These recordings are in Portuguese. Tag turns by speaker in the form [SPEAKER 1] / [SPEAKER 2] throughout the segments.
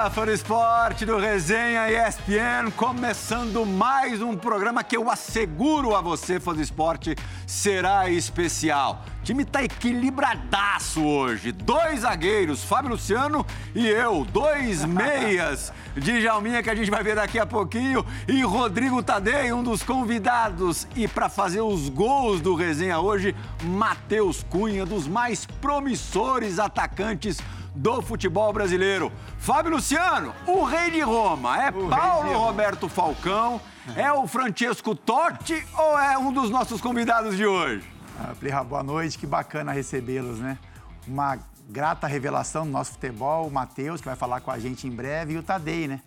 [SPEAKER 1] Do esporte do Resenha ESPN, começando mais um programa que eu asseguro a você, fã do esporte, será especial. O time tá equilibradaço hoje. Dois zagueiros, Fábio Luciano e eu. Dois meias de Jalminha que a gente vai ver daqui a pouquinho. E Rodrigo Tadei, um dos convidados. E para fazer os gols do Resenha hoje, Matheus Cunha, dos mais promissores atacantes do futebol brasileiro. Fábio Luciano, o rei de Roma, é o Paulo Roberto Falcão, é o Francesco Totti ou é um dos nossos convidados de hoje?
[SPEAKER 2] Ah, Plirra, boa noite, que bacana recebê-los, né? Uma grata revelação do nosso futebol, o Matheus, que vai falar com a gente em breve, e o Tadei, né?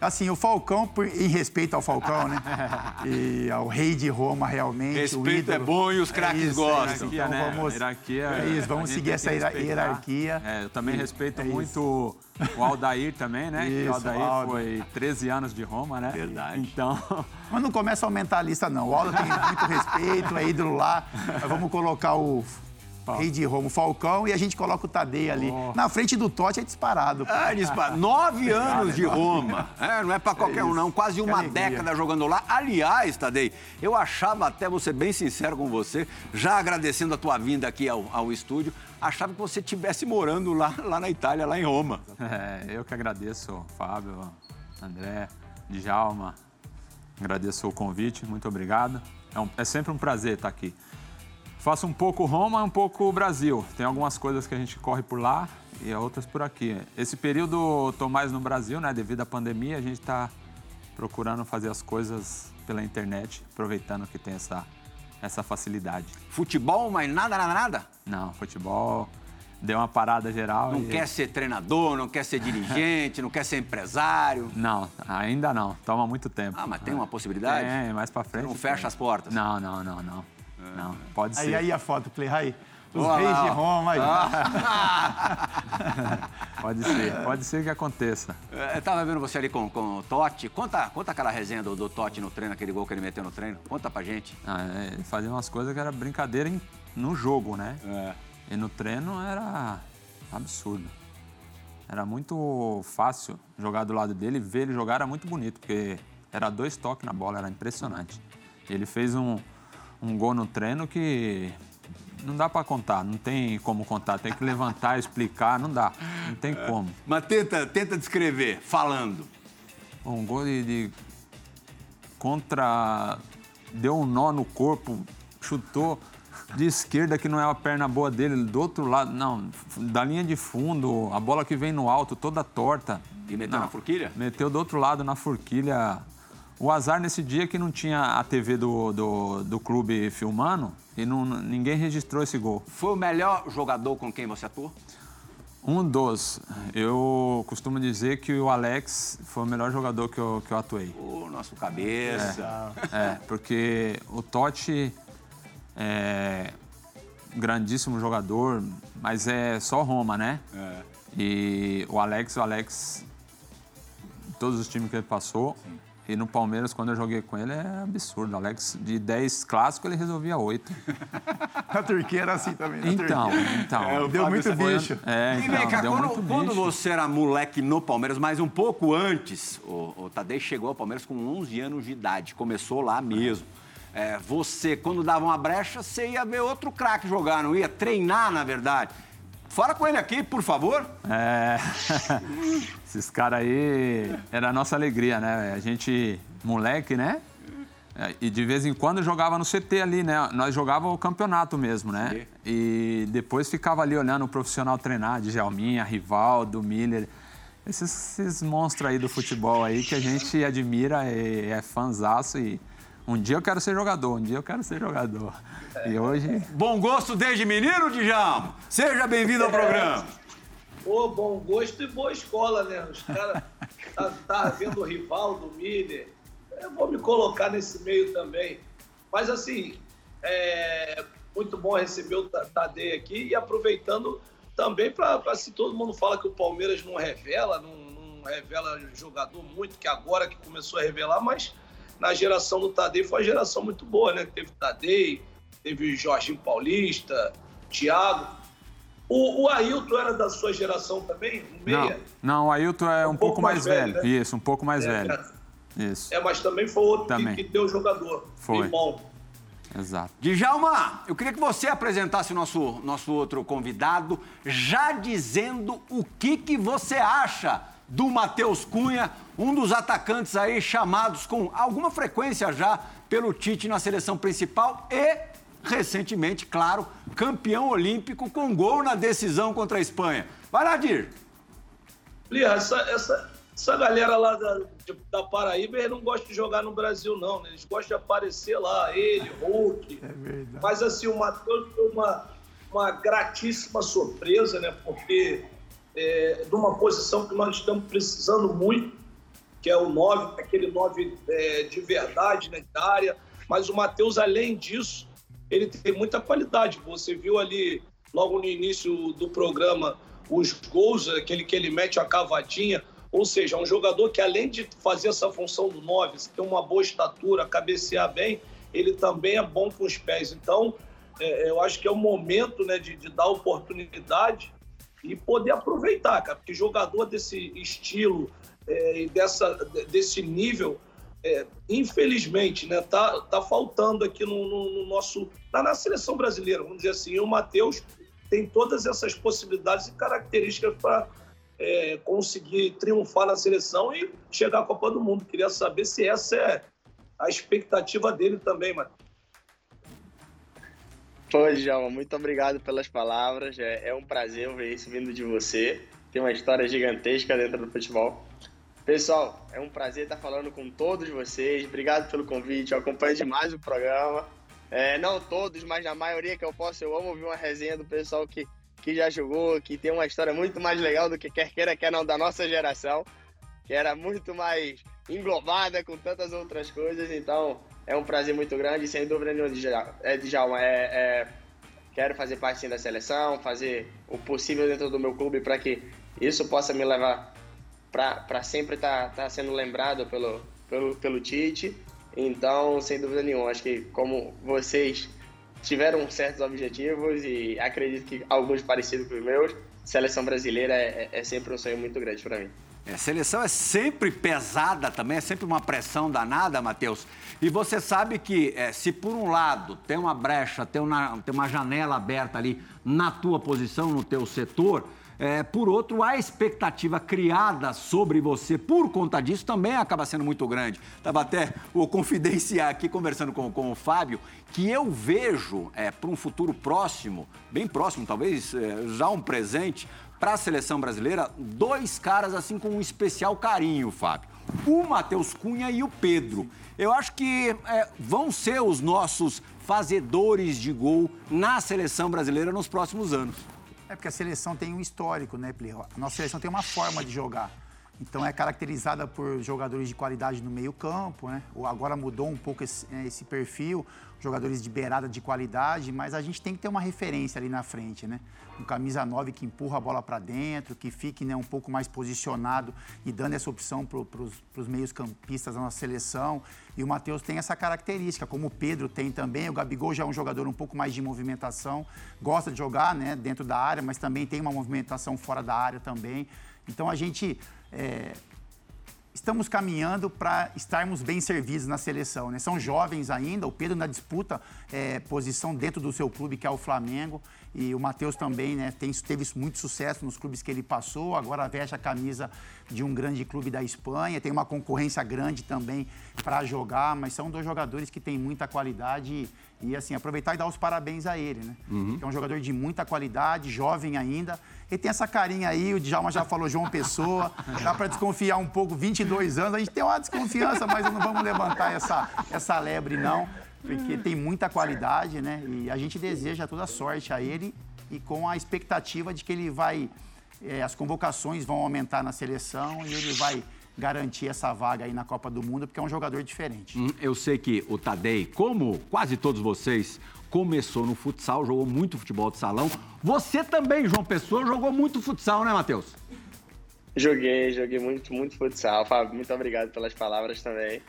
[SPEAKER 2] Assim, o Falcão, por, em respeito ao Falcão, né? E ao rei de Roma, realmente.
[SPEAKER 1] Respeito é bom e os craques é isso, gostam.
[SPEAKER 3] Hierarquia, então, né? vamos, hierarquia,
[SPEAKER 2] é isso, vamos seguir essa hierarquia.
[SPEAKER 3] É, eu também respeito é muito o Aldair também, né? Isso, o Aldair Aldo. foi 13 anos de Roma, né?
[SPEAKER 1] Verdade.
[SPEAKER 3] Então.
[SPEAKER 2] Mas não começa a aumentar a lista, não. O Aldo tem muito respeito, é ídolo lá. Mas vamos colocar o Rei de Roma, Falcão, e a gente coloca o Tadei ali. Oh. Na frente do Totti é disparado.
[SPEAKER 1] Ah, dispara. Nove anos de Roma. É, não é para qualquer é um, não. Quase uma década jogando lá. Aliás, Tadei, eu achava até, vou ser bem sincero com você, já agradecendo a tua vinda aqui ao, ao estúdio, achava que você estivesse morando lá, lá na Itália, lá em Roma.
[SPEAKER 3] É, eu que agradeço, Fábio, André, Djalma. Agradeço o convite, muito obrigado. É, um, é sempre um prazer estar aqui. Faço um pouco Roma, um pouco Brasil. Tem algumas coisas que a gente corre por lá e outras por aqui. Esse período estou mais no Brasil, né? Devido à pandemia, a gente está procurando fazer as coisas pela internet, aproveitando que tem essa, essa facilidade.
[SPEAKER 1] Futebol, mas nada, nada, nada?
[SPEAKER 3] Não, futebol deu uma parada geral.
[SPEAKER 1] Não e... quer ser treinador, não quer ser dirigente, não quer ser empresário?
[SPEAKER 3] Não, ainda não. Toma muito tempo.
[SPEAKER 1] Ah, mas tem uma possibilidade?
[SPEAKER 3] É, mais para frente.
[SPEAKER 1] Você não fecha as portas?
[SPEAKER 3] Não, não, não, não. Não, pode ser.
[SPEAKER 2] Aí, aí a foto, Play, aí. Os Olá, reis de Roma aí. Ah.
[SPEAKER 3] pode ser, pode ser que aconteça.
[SPEAKER 1] É, eu tava vendo você ali com, com o Totti. Conta, conta aquela resenha do, do Totti no treino, aquele gol que ele meteu no treino. Conta pra gente.
[SPEAKER 3] Ah, é, ele fazia umas coisas que era brincadeira em, no jogo, né?
[SPEAKER 1] É.
[SPEAKER 3] E no treino era absurdo. Era muito fácil jogar do lado dele, ver ele jogar era muito bonito, porque era dois toques na bola, era impressionante. Ele fez um, um gol no treino que não dá para contar, não tem como contar, tem que levantar, explicar, não dá, não tem é. como.
[SPEAKER 1] Mas tenta, tenta descrever, falando.
[SPEAKER 3] Um gol de, de, contra, deu um nó no corpo, chutou de esquerda que não é a perna boa dele, do outro lado, não, da linha de fundo, a bola que vem no alto, toda torta.
[SPEAKER 1] E meteu
[SPEAKER 3] não,
[SPEAKER 1] na forquilha?
[SPEAKER 3] Meteu do outro lado na forquilha o azar nesse dia que não tinha a TV do, do, do clube filmando e não, ninguém registrou esse gol.
[SPEAKER 1] Foi o melhor jogador com quem você atuou?
[SPEAKER 3] Um dos. Eu costumo dizer que o Alex foi o melhor jogador que eu, que eu atuei.
[SPEAKER 1] O nosso cabeça.
[SPEAKER 3] É, é porque o Totti é grandíssimo jogador, mas é só Roma, né?
[SPEAKER 1] É.
[SPEAKER 3] E o Alex, o Alex, todos os times que ele passou, Sim. E no Palmeiras, quando eu joguei com ele, é absurdo. Alex, de 10 clássicos, ele resolvia 8.
[SPEAKER 2] Na Turquia era assim também.
[SPEAKER 3] então,
[SPEAKER 2] Turquia.
[SPEAKER 3] então.
[SPEAKER 2] É, deu muito bicho.
[SPEAKER 3] É, então,
[SPEAKER 1] e vem cá,
[SPEAKER 3] deu
[SPEAKER 1] quando,
[SPEAKER 3] muito
[SPEAKER 1] quando
[SPEAKER 3] bicho.
[SPEAKER 1] você era moleque no Palmeiras, mas um pouco antes, o, o Tadei chegou ao Palmeiras com 11 anos de idade. Começou lá mesmo. É, você, quando dava uma brecha, você ia ver outro craque jogar, não ia treinar, na verdade. Fala com ele aqui, por favor.
[SPEAKER 3] É. Esses caras aí era a nossa alegria, né? A gente, moleque, né? É, e de vez em quando jogava no CT ali, né? Nós jogava o campeonato mesmo, né? E depois ficava ali olhando o profissional treinar, de Gelminha, Rivaldo, Miller. Esses, esses monstros aí do futebol aí que a gente admira, é, é fanzaço e um dia eu quero ser jogador, um dia eu quero ser jogador. E hoje.
[SPEAKER 1] Bom gosto desde menino, Djalma? Seja bem-vindo ao programa.
[SPEAKER 4] Pô, bom gosto e boa escola, né? Os caras tá, tá vendo o rival do Miller. Eu vou me colocar nesse meio também. Mas assim, é muito bom receber o Tadei aqui e aproveitando também para se todo mundo fala que o Palmeiras não revela, não, não revela jogador muito, que agora que começou a revelar, mas na geração do Tadei foi uma geração muito boa, né? Teve Tadei, teve Jorginho Paulista, Thiago. O, o Ailton era da sua geração também?
[SPEAKER 3] Um meia? Não, não, o Ailton é um, um pouco, pouco, mais, velho. velho. Né? Isso, um pouco mais é, velho.
[SPEAKER 4] É. Isso. É, mas também foi outro também. Que, que deu jogador.
[SPEAKER 3] Foi. bom. Exato.
[SPEAKER 1] Djalma, eu queria que você apresentasse o nosso, nosso outro convidado, já dizendo o que, que você acha do Matheus Cunha, um dos atacantes aí chamados com alguma frequência já pelo Tite na seleção principal e recentemente, claro, campeão olímpico com gol na decisão contra a Espanha. Vai lá, Dir.
[SPEAKER 4] Lia, essa, essa, essa galera lá da, da Paraíba, eles não gostam de jogar no Brasil, não. Né? Eles gostam de aparecer lá, ele, Hulk. É verdade. Mas, assim, o Matheus foi uma, uma gratíssima surpresa, né? Porque é, de uma posição que nós estamos precisando muito, que é o 9, aquele 9 é, de verdade, né, da área. Mas o Matheus, além disso, ele tem muita qualidade. Você viu ali, logo no início do programa, os gols, aquele que ele mete a cavadinha. Ou seja, é um jogador que, além de fazer essa função do 9, ter uma boa estatura, cabecear bem, ele também é bom com os pés. Então, é, eu acho que é o momento né, de, de dar oportunidade e poder aproveitar, cara, porque jogador desse estilo é, dessa, desse nível, é, infelizmente, né, tá, tá faltando aqui no, no, no, nosso. Tá na seleção brasileira, vamos dizer assim. E o Matheus tem todas essas possibilidades e características para é, conseguir triunfar na seleção e chegar à Copa do Mundo. Queria saber se essa é a expectativa dele também, mano.
[SPEAKER 5] Pô, Djalma, muito obrigado pelas palavras. É, é um prazer ver isso vindo de você. Tem uma história gigantesca dentro do futebol. Pessoal, é um prazer estar falando com todos vocês. Obrigado pelo convite. Eu acompanho demais o programa. É, não todos, mas na maioria que eu posso, eu amo ouvir uma resenha do pessoal que, que já jogou, que tem uma história muito mais legal do que quer queira, quer não, da nossa geração, que era muito mais englobada com tantas outras coisas. Então, é um prazer muito grande. Sem dúvida nenhuma, é, Djalma, é, é, quero fazer parte da seleção, fazer o possível dentro do meu clube para que isso possa me levar para sempre estar tá, tá sendo lembrado pelo, pelo, pelo Tite. Então, sem dúvida nenhuma, acho que como vocês tiveram certos objetivos e acredito que alguns parecidos com os meus, seleção brasileira é, é sempre um sonho muito grande para mim.
[SPEAKER 1] É, seleção é sempre pesada também, é sempre uma pressão danada, Matheus. E você sabe que é, se por um lado tem uma brecha, tem uma, tem uma janela aberta ali na tua posição, no teu setor, é, por outro, a expectativa criada sobre você por conta disso também acaba sendo muito grande. Estava até o confidenciar aqui, conversando com, com o Fábio, que eu vejo é, para um futuro próximo, bem próximo, talvez é, já um presente, para a seleção brasileira, dois caras assim com um especial carinho, Fábio. O Matheus Cunha e o Pedro. Eu acho que é, vão ser os nossos fazedores de gol na seleção brasileira nos próximos anos.
[SPEAKER 2] É porque a seleção tem um histórico, né, Plio? A nossa seleção tem uma forma de jogar. Então é caracterizada por jogadores de qualidade no meio-campo, né? Agora mudou um pouco esse, né, esse, perfil, jogadores de beirada de qualidade, mas a gente tem que ter uma referência ali na frente, né? Um camisa 9 que empurra a bola para dentro, que fique né, um pouco mais posicionado e dando essa opção para os meios-campistas da nossa seleção. E o Matheus tem essa característica, como o Pedro tem também. O Gabigol já é um jogador um pouco mais de movimentação, gosta de jogar né, dentro da área, mas também tem uma movimentação fora da área também. Então a gente é, estamos caminhando para estarmos bem servidos na seleção. Né? São jovens ainda, o Pedro na disputa é, posição dentro do seu clube, que é o Flamengo, e o Matheus também né, tem, teve muito sucesso nos clubes que ele passou, agora veste a camisa de um grande clube da Espanha, tem uma concorrência grande também para jogar, mas são dois jogadores que têm muita qualidade e, e assim, aproveitar e dar os parabéns a ele, né? Uhum. É um jogador de muita qualidade, jovem ainda, ele tem essa carinha aí, o Djalma já falou João Pessoa, dá para desconfiar um pouco, 22 anos, a gente tem uma desconfiança, mas não vamos levantar essa, essa lebre, não, porque tem muita qualidade, né? E a gente deseja toda sorte a ele e com a expectativa de que ele vai, é, as convocações vão aumentar na seleção e ele vai garantir essa vaga aí na Copa do Mundo, porque é um jogador diferente. Hum,
[SPEAKER 1] eu sei que o Tadei, como quase todos vocês, começou no futsal, jogou muito futebol de salão. Você também, João Pessoa, jogou muito futsal, né, Matheus?
[SPEAKER 5] Joguei, joguei muito, muito futsal. Fábio, muito obrigado pelas palavras também.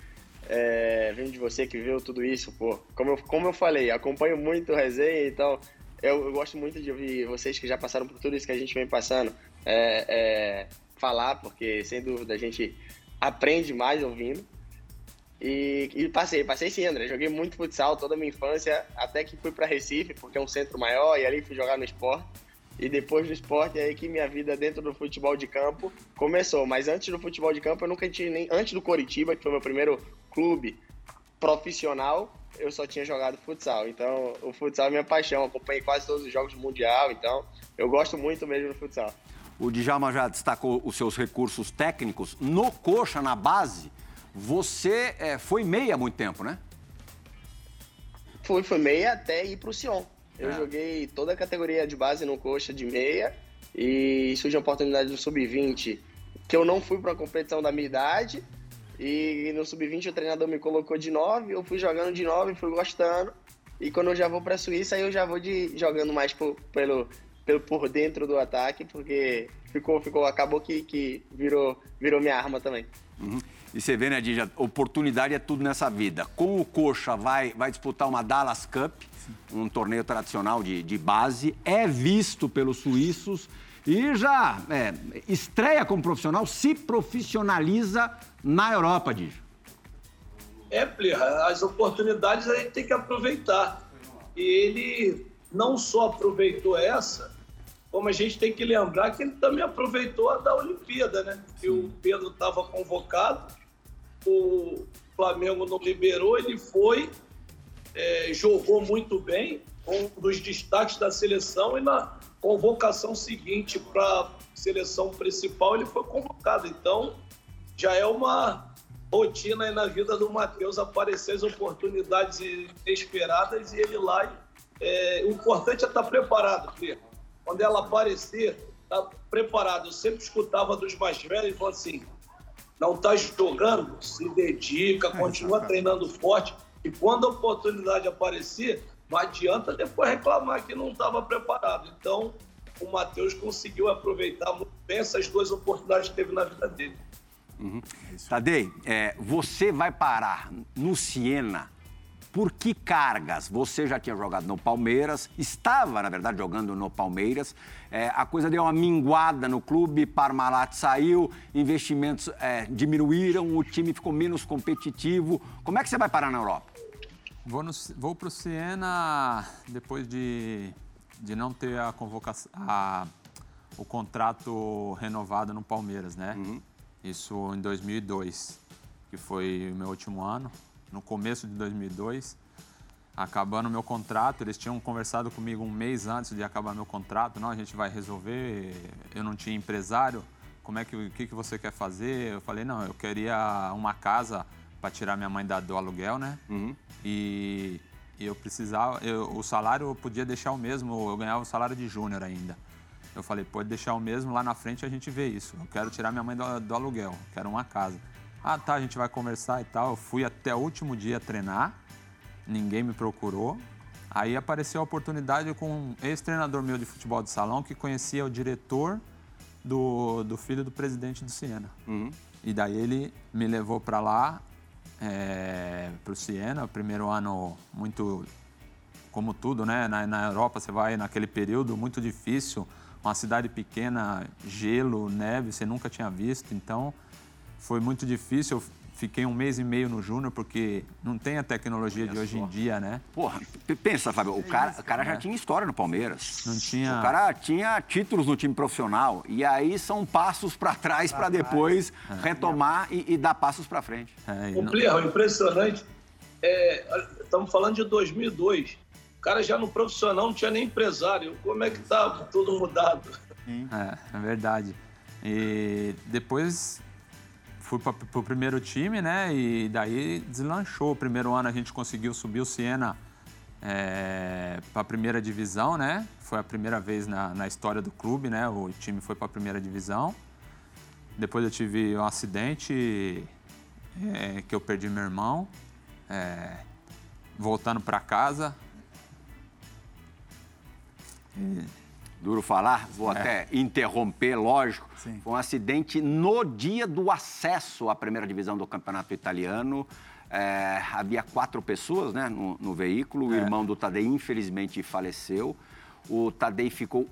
[SPEAKER 5] É, vim de você que viu tudo isso, pô. Como eu, como eu falei, acompanho muito o resenha, então eu, eu, gosto muito de ouvir vocês que já passaram por tudo isso que a gente vem passando é, é, falar, porque sem dúvida a gente aprende mais ouvindo. E, e, passei, passei sim, André. Joguei muito futsal toda a minha infância, até que fui para Recife, porque é um centro maior, e ali fui jogar no esporte. E depois do esporte é aí que minha vida dentro do futebol de campo começou. Mas antes do futebol de campo, eu nunca tinha nem. Antes do Coritiba, que foi meu primeiro clube profissional, eu só tinha jogado futsal. Então, o futsal é minha paixão. Acompanhei quase todos os jogos do Mundial, então eu gosto muito mesmo do futsal.
[SPEAKER 1] O Djalma já destacou os seus recursos técnicos. No coxa, na base, você é, foi meia há muito tempo, né?
[SPEAKER 5] Fui, fui meia até ir para o Sion. Eu é. joguei toda a categoria de base no coxa de meia e surgiu a oportunidade do sub-20 que eu não fui para a competição da minha idade e no sub-20 o treinador me colocou de 9, eu fui jogando de 9, fui gostando. E quando eu já vou para a Suíça, aí eu já vou de jogando mais por, pelo por dentro do ataque, porque ficou ficou acabou que, que virou virou minha arma também.
[SPEAKER 1] Uhum. E você vê, né, Dija, oportunidade é tudo nessa vida. Com o Coxa vai, vai disputar uma Dallas Cup, um torneio tradicional de, de base, é visto pelos suíços e já é, estreia como profissional, se profissionaliza na Europa, Dija.
[SPEAKER 4] É, Plirra, as oportunidades a gente tem que aproveitar. E ele não só aproveitou essa, como a gente tem que lembrar que ele também aproveitou a da Olimpíada, né? Que o Pedro estava convocado o Flamengo não liberou, ele foi, é, jogou muito bem, um dos destaques da seleção e na convocação seguinte para a seleção principal ele foi convocado. Então já é uma rotina aí na vida do Matheus aparecer as oportunidades inesperadas e ele lá. É, o importante é estar preparado, Fê. Quando ela aparecer, tá preparado. Eu sempre escutava dos mais velhos e falava assim: não está jogando, se dedica, continua treinando forte. E quando a oportunidade aparecer, não adianta depois reclamar que não estava preparado. Então, o Matheus conseguiu aproveitar muito bem essas duas oportunidades que teve na vida dele.
[SPEAKER 1] Uhum. Tadei, é, você vai parar no Siena por que cargas? Você já tinha jogado no Palmeiras, estava, na verdade, jogando no Palmeiras. É, a coisa deu uma minguada no clube, Parmalat saiu, investimentos é, diminuíram, o time ficou menos competitivo. Como é que você vai parar na Europa?
[SPEAKER 3] Vou, vou para o Siena depois de, de não ter a convocação, a, o contrato renovado no Palmeiras, né? Uhum. Isso em 2002, que foi o meu último ano no começo de 2002, acabando meu contrato. Eles tinham conversado comigo um mês antes de acabar meu contrato. Não, a gente vai resolver. Eu não tinha empresário. Como é que o que, que você quer fazer? Eu falei não, eu queria uma casa para tirar minha mãe da, do aluguel, né? Uhum. E, e, eu precisava, eu, o salário eu podia deixar o mesmo. Eu ganhava o salário de júnior ainda. Eu falei, pode deixar o mesmo, lá na frente a gente vê isso. Eu quero tirar minha mãe do, do aluguel, quero uma casa. Ah, tá, a gente vai conversar e tal. Eu fui até o último dia treinar, ninguém me procurou. Aí apareceu a oportunidade com um ex-treinador meu de futebol de salão que conhecia o diretor do, do filho do presidente do Siena. Uhum. E daí ele me levou para lá, é, para o Siena. Primeiro ano muito, como tudo, né? Na, na Europa você vai naquele período muito difícil, uma cidade pequena, gelo, neve, você nunca tinha visto. Então foi muito difícil. Eu fiquei um mês e meio no Júnior, porque não tem a tecnologia Olha de hoje só. em dia, né?
[SPEAKER 1] Porra, pensa, Fábio, o cara, o cara já tinha história no Palmeiras.
[SPEAKER 3] Não tinha.
[SPEAKER 1] O cara tinha títulos no time profissional. E aí são passos para trás para depois é. retomar e, e, dar passos para frente.
[SPEAKER 4] É, o não... impressionante. É, estamos falando de 2002. O cara já no profissional não tinha nem empresário. Como é que tá tudo mudado?
[SPEAKER 3] É, é verdade. E depois fui para o primeiro time, né? E daí deslanchou. O primeiro ano a gente conseguiu subir o Siena é, para a primeira divisão, né? Foi a primeira vez na, na história do clube, né? O time foi para a primeira divisão. Depois eu tive um acidente é, que eu perdi meu irmão. É, voltando para casa.
[SPEAKER 1] Duro falar, vou é. até interromper, lógico. Sim. Foi um acidente no dia do acesso à primeira divisão do campeonato italiano. É, havia quatro pessoas né, no, no veículo. O é. irmão do Tadei, infelizmente, faleceu. o Tadei ficou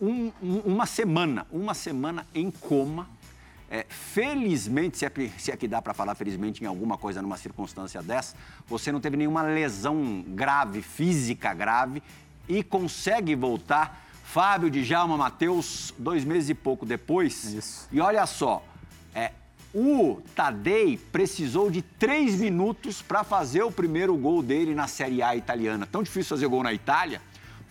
[SPEAKER 1] um, um, uma semana, uma semana em coma. É, felizmente, se é, se é que dá para falar felizmente em alguma coisa numa circunstância dessa, você não teve nenhuma lesão grave, física grave, e consegue voltar. Fábio, Djalma, Matheus, dois meses e pouco depois.
[SPEAKER 3] Isso.
[SPEAKER 1] E olha só, é, o Tadei precisou de três minutos para fazer o primeiro gol dele na Série A italiana. Tão difícil fazer gol na Itália.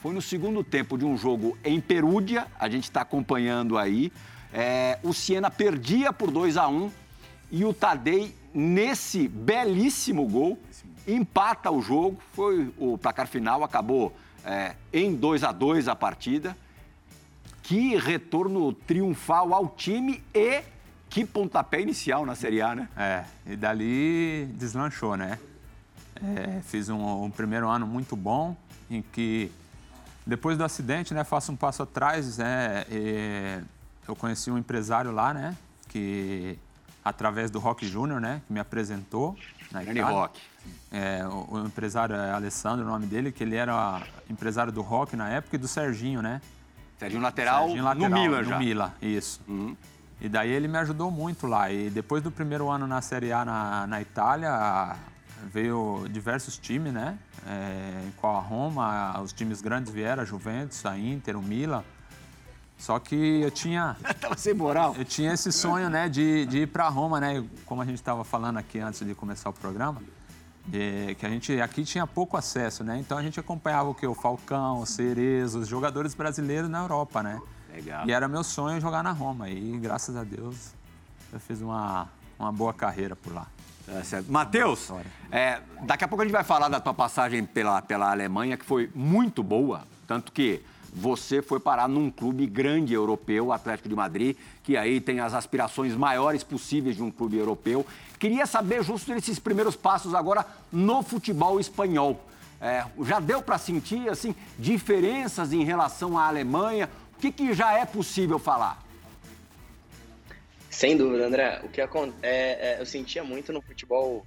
[SPEAKER 1] Foi no segundo tempo de um jogo em Perúdia, a gente está acompanhando aí. É, o Siena perdia por 2 a 1 e o Tadei, nesse belíssimo gol, empata o jogo. Foi o placar final, acabou é, em 2 a 2 a partida. Que retorno triunfal ao time e que pontapé inicial na Série A, né?
[SPEAKER 3] É, e dali deslanchou, né? É, fiz um, um, primeiro ano muito bom, em que depois do acidente, né, faço um passo atrás, né, eu conheci um empresário lá, né, que através do Rock Júnior, né, que me apresentou
[SPEAKER 1] na Grande Rock.
[SPEAKER 3] É, o, o, empresário é Alessandro, o nome dele, que ele era empresário do Rock na época e do Serginho, né?
[SPEAKER 1] Serginho lateral, Serginho lateral no Mila já.
[SPEAKER 3] No Mila, isso. Uhum. E daí ele me ajudou muito lá. E depois do primeiro ano na Série A na, na Itália, veio diversos times, né? É, qual a Roma, os times grandes vieram, a Juventus, a Inter, o Milan. Só que eu tinha.
[SPEAKER 1] Tava sem moral.
[SPEAKER 3] Eu tinha esse sonho, né, de, de ir para Roma, né? Como a gente estava falando aqui antes de começar o programa, de, que a gente aqui tinha pouco acesso, né? Então a gente acompanhava o que? O Falcão, o Cerezo, os jogadores brasileiros na Europa, né?
[SPEAKER 1] Legal.
[SPEAKER 3] E era meu sonho jogar na Roma. E graças a Deus eu fiz uma, uma boa carreira por lá.
[SPEAKER 1] É certo. Matheus, é, daqui a pouco a gente vai falar da tua passagem pela, pela Alemanha, que foi muito boa, tanto que você foi parar num clube grande europeu, o Atlético de Madrid, que aí tem as aspirações maiores possíveis de um clube europeu. Queria saber justo desses primeiros passos agora no futebol espanhol. É, já deu para sentir assim diferenças em relação à Alemanha? O que, que já é possível falar?
[SPEAKER 5] Sem dúvida, André. O que é, é, eu sentia muito no futebol.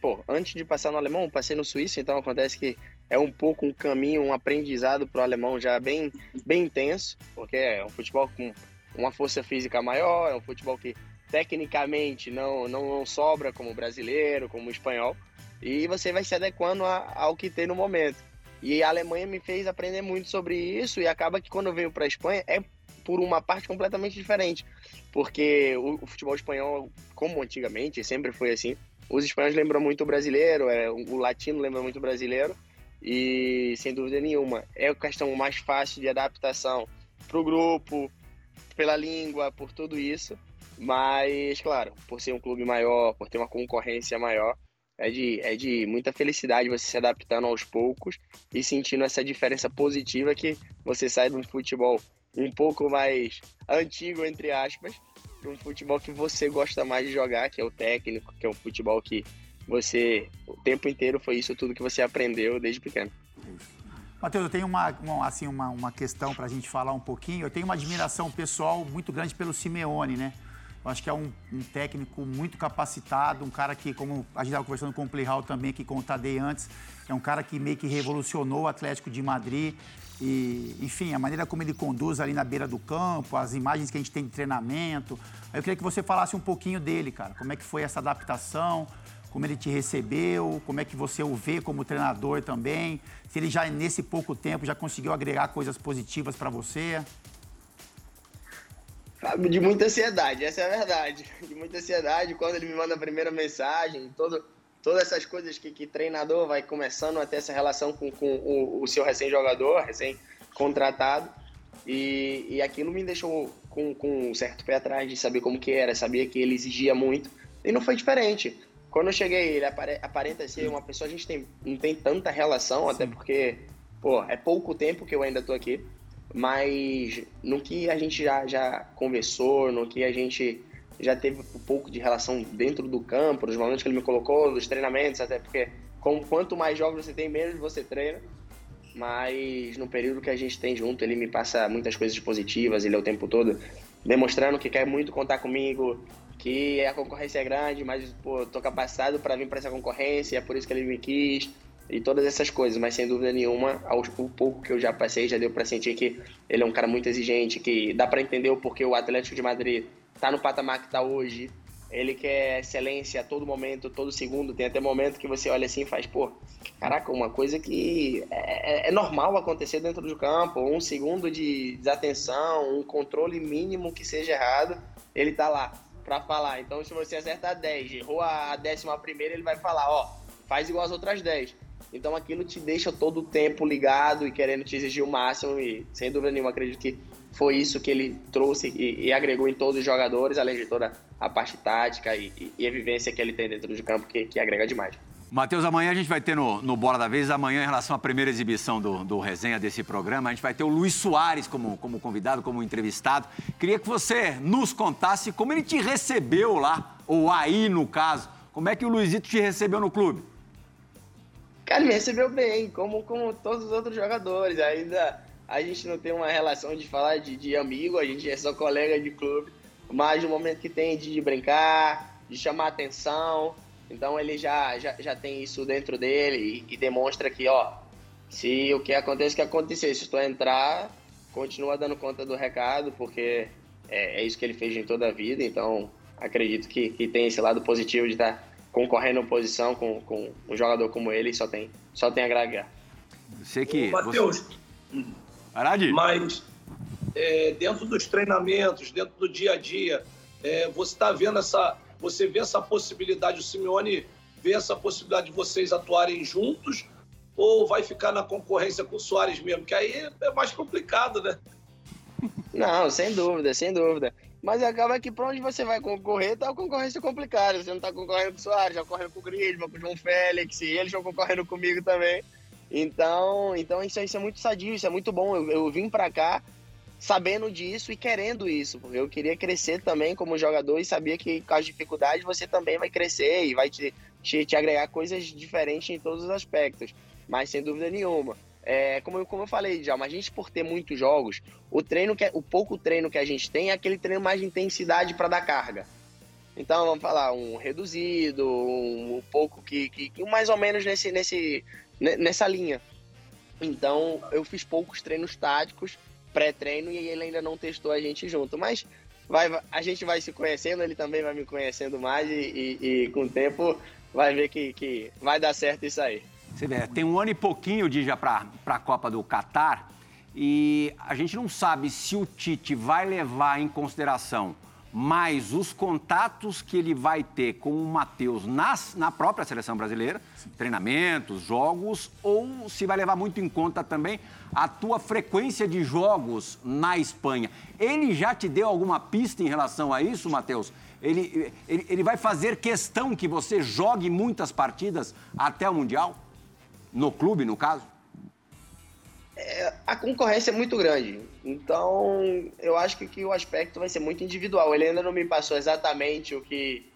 [SPEAKER 5] Pô, antes de passar no alemão, passei no suíço, então acontece que é um pouco um caminho, um aprendizado para o alemão já bem, bem intenso, porque é um futebol com uma força física maior, é um futebol que tecnicamente não, não, não sobra como brasileiro, como espanhol, e você vai se adequando a, ao que tem no momento. E a Alemanha me fez aprender muito sobre isso e acaba que quando venho para a Espanha é por uma parte completamente diferente, porque o, o, futebol espanhol, como antigamente, sempre foi assim, os espanhóis lembram muito o brasileiro, é, o latino lembra muito o brasileiro e sem dúvida nenhuma é a questão mais fácil de adaptação para o grupo, pela língua, por tudo isso, mas claro, por ser um clube maior, por ter uma concorrência maior, é de, é de muita felicidade você se adaptando aos poucos e sentindo essa diferença positiva que você sai de um futebol um pouco mais antigo, entre aspas, para um futebol que você gosta mais de jogar, que é o técnico, que é um futebol que você, o tempo inteiro foi isso tudo que você aprendeu desde pequeno.
[SPEAKER 2] Matheus, eu tenho uma, uma assim, uma, uma questão para a gente falar um pouquinho. Eu tenho uma admiração pessoal muito grande pelo Simeone, né? Eu acho que é um, um, técnico muito capacitado, um cara que, como a gente estava conversando com o Plihal também, que com o Tadei antes, é um cara que meio que revolucionou o Atlético de Madrid. E, enfim, a maneira como ele conduz ali na beira do campo, as imagens que a gente tem de treinamento. Eu queria que você falasse um pouquinho dele, cara. Como é que foi essa adaptação, como ele te recebeu, como é que você o vê como treinador também, se ele já nesse pouco tempo já conseguiu agregar coisas positivas para você.
[SPEAKER 5] De muita ansiedade, essa é a verdade. De muita ansiedade, quando ele me manda a primeira mensagem, todo, todas essas coisas que, que treinador vai começando a ter essa relação com, com o, o seu recém-jogador, recém-contratado. E, e aquilo me deixou com, com um certo pé atrás de saber como que era, sabia que ele exigia muito. E não foi diferente. Quando eu cheguei, ele aparenta ser uma pessoa, a gente tem, não tem tanta relação, Sim. até porque, pô, é pouco tempo que eu ainda tô aqui mas no que a gente já, já conversou, no que a gente já teve um pouco de relação dentro do campo, nos momentos que ele me colocou, dos treinamentos, até porque com, quanto mais jogos você tem, menos você treina. Mas no período que a gente tem junto, ele me passa muitas coisas positivas, ele é o tempo todo demonstrando que quer muito contar comigo, que a concorrência é grande, mas pô, tô capacitado para vir para essa concorrência, é por isso que ele me quis. e todas essas coisas, mas sem dúvida nenhuma, ao o pouco que eu já passei, já deu para sentir que ele é um cara muito exigente, que dá para entender o porquê o Atlético de Madrid está no patamar que está hoje. Ele quer excelência a todo momento, todo segundo. Tem até momento que você olha assim e faz, pô, caraca, uma coisa que é, é, é normal acontecer dentro do campo. Um segundo de desatenção, um controle mínimo que seja errado, ele tá lá para falar. Então, se você acertar 10, errou a décima primeira, ele vai falar, ó, faz igual as outras 10. Então aquilo te deixa todo o tempo ligado e querendo te exigir o máximo e sem dúvida nenhuma acredito que foi isso que ele trouxe e, e agregou em todos os jogadores, além de toda a parte tática e, e, e a vivência que ele tem dentro de campo que, que agrega demais.
[SPEAKER 1] Matheus, amanhã a gente vai ter no, no Bola da Vez, amanhã em relação à primeira exibição do, do resenha desse programa, a gente vai ter o Luiz Soares como, como convidado, como entrevistado. Queria que você nos contasse como ele te recebeu lá, ou aí no caso. Como é que o Luizito te recebeu no clube?
[SPEAKER 5] Cara, me recebeu bem, como, como todos os outros jogadores. Ainda a gente não tem uma relação de falar de, de amigo, a gente é só colega de clube. Mas no momento que tem de brincar, de chamar atenção, então ele já, já, já tem isso dentro dele e, e demonstra que, ó, se o que acontece que acontecer, se tu entrar, continua dando conta do recado, porque é, é, isso que ele fez em toda a vida. Então acredito que, que tem esse lado positivo de estar tá concorrendo em posição com, com um jogador como ele só tem, só tem a agregar.
[SPEAKER 1] Sei que.
[SPEAKER 4] Matheus,
[SPEAKER 1] você...
[SPEAKER 4] mas é, dentro dos treinamentos, dentro do dia a dia, é, você está vendo essa. Você vê essa possibilidade, o Simeone vê essa possibilidade de vocês atuarem juntos ou vai ficar na concorrência com o Soares mesmo? Que aí é mais complicado, né?
[SPEAKER 5] Não, sem dúvida, sem dúvida. Mas acaba que para onde você vai concorrer, tá uma concorrência complicada. Você não tá concorrendo com o Soares, já correndo com o Griezmann, com o João Félix, e eles estão concorrendo comigo também. Então, então isso, isso é muito sadio, isso é muito bom. Eu, eu vim para cá sabendo disso e querendo isso, porque eu queria crescer também como jogador e sabia que com as dificuldades você também vai crescer e vai te, te, te agregar coisas diferentes em todos os aspectos. Mas sem dúvida nenhuma. É, como, eu, como eu falei já, mas a gente por ter muitos jogos, o treino que é, o pouco treino que a gente tem é aquele treino mais de intensidade para dar carga. Então vamos falar um reduzido, um, um pouco que, que, que, mais ou menos nesse, nesse nessa linha. Então eu fiz poucos treinos táticos pré-treino e ele ainda não testou a gente junto, mas vai, a gente vai se conhecendo, ele também vai me conhecendo mais e, e, e com o tempo vai ver que, que vai dar certo isso aí.
[SPEAKER 1] Você vê, tem um ano e pouquinho de já para a Copa do Catar e a gente não sabe se o Tite vai levar em consideração mais os contatos que ele vai ter com o Matheus na própria seleção brasileira, Sim. treinamentos, jogos, ou se vai levar muito em conta também a tua frequência de jogos na Espanha. Ele já te deu alguma pista em relação a isso, Matheus? Ele, ele, ele vai fazer questão que você jogue muitas partidas até o Mundial? No clube, no caso?
[SPEAKER 5] A concorrência é muito grande. Então, eu acho que, que o aspecto vai ser muito individual. Ele ainda não me passou exatamente o que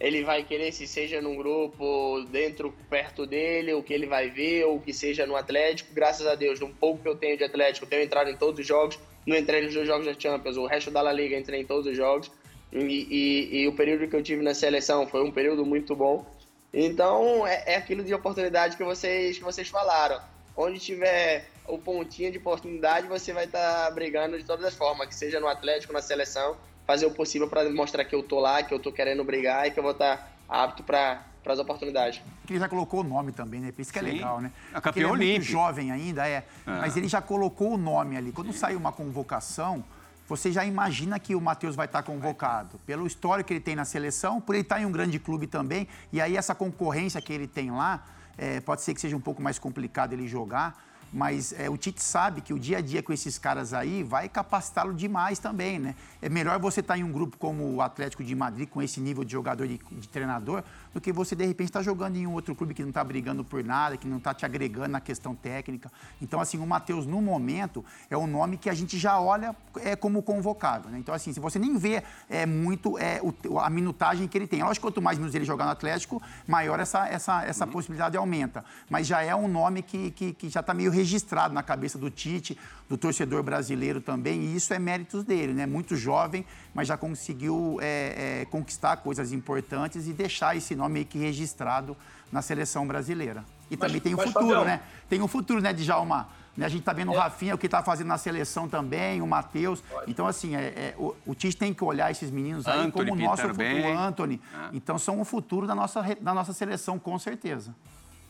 [SPEAKER 5] ele vai querer, se seja num grupo, dentro, perto dele, o que ele vai ver, ou que seja no Atlético. Graças a Deus, no pouco que eu tenho de Atlético, tenho entrado em todos os jogos. Não entrei nos dois jogos da Champions, o resto da La Liga entrei em todos os jogos. E, e, e o período que eu tive na seleção foi um período muito bom. Então, é, é aquilo de oportunidade que vocês, que vocês falaram. Onde tiver o pontinho de oportunidade, você vai estar tá brigando de todas as formas, que seja no Atlético, na seleção, fazer o possível para mostrar que eu tô lá, que eu tô querendo brigar e que eu vou estar tá apto para as oportunidades.
[SPEAKER 2] Ele já colocou o nome também, né? Por isso que é Sim. legal, né?
[SPEAKER 1] É campeão ele é
[SPEAKER 2] muito jovem ainda, é, é, Mas ele já colocou o nome ali. Quando sai uma convocação, você já imagina que o Matheus vai estar convocado. Pelo histórico que ele tem na seleção, por ele estar em um grande clube também. E aí essa concorrência que ele tem lá, é, pode ser que seja um pouco mais complicado ele jogar mas é, o Tite sabe que o dia a dia com esses caras aí vai capacitá-lo demais também, né? É melhor você estar tá em um grupo como o Atlético de Madrid, com esse nível de jogador e de, de treinador, do que você, de repente, estar tá jogando em um outro clube que não está brigando por nada, que não está te agregando na questão técnica. Então, assim, o Matheus, no momento, é um nome que a gente já olha é, como convocado, né? Então, assim, se você nem vê é, muito é, o, a minutagem que ele tem. Lógico que quanto mais minutos ele jogar no Atlético, maior essa, essa, essa uhum. possibilidade aumenta. Mas já é um nome que, que, que já está meio registrado na cabeça do Tite, do torcedor brasileiro também, e isso é méritos dele, né? Muito jovem, mas já conseguiu é, é, conquistar coisas importantes e deixar esse nome meio que registrado na seleção brasileira. E mas, também tem o futuro, Fabião, né? Tem o futuro, né, Djalma? Né? A gente está vendo é. o Rafinha, o que está fazendo na seleção também, o Matheus. Então, assim, é, é, o, o Tite tem que olhar esses meninos aí Anthony, como o nosso Peter futuro. Bem. Anthony. É. Então, são o futuro da nossa, da nossa seleção, com certeza.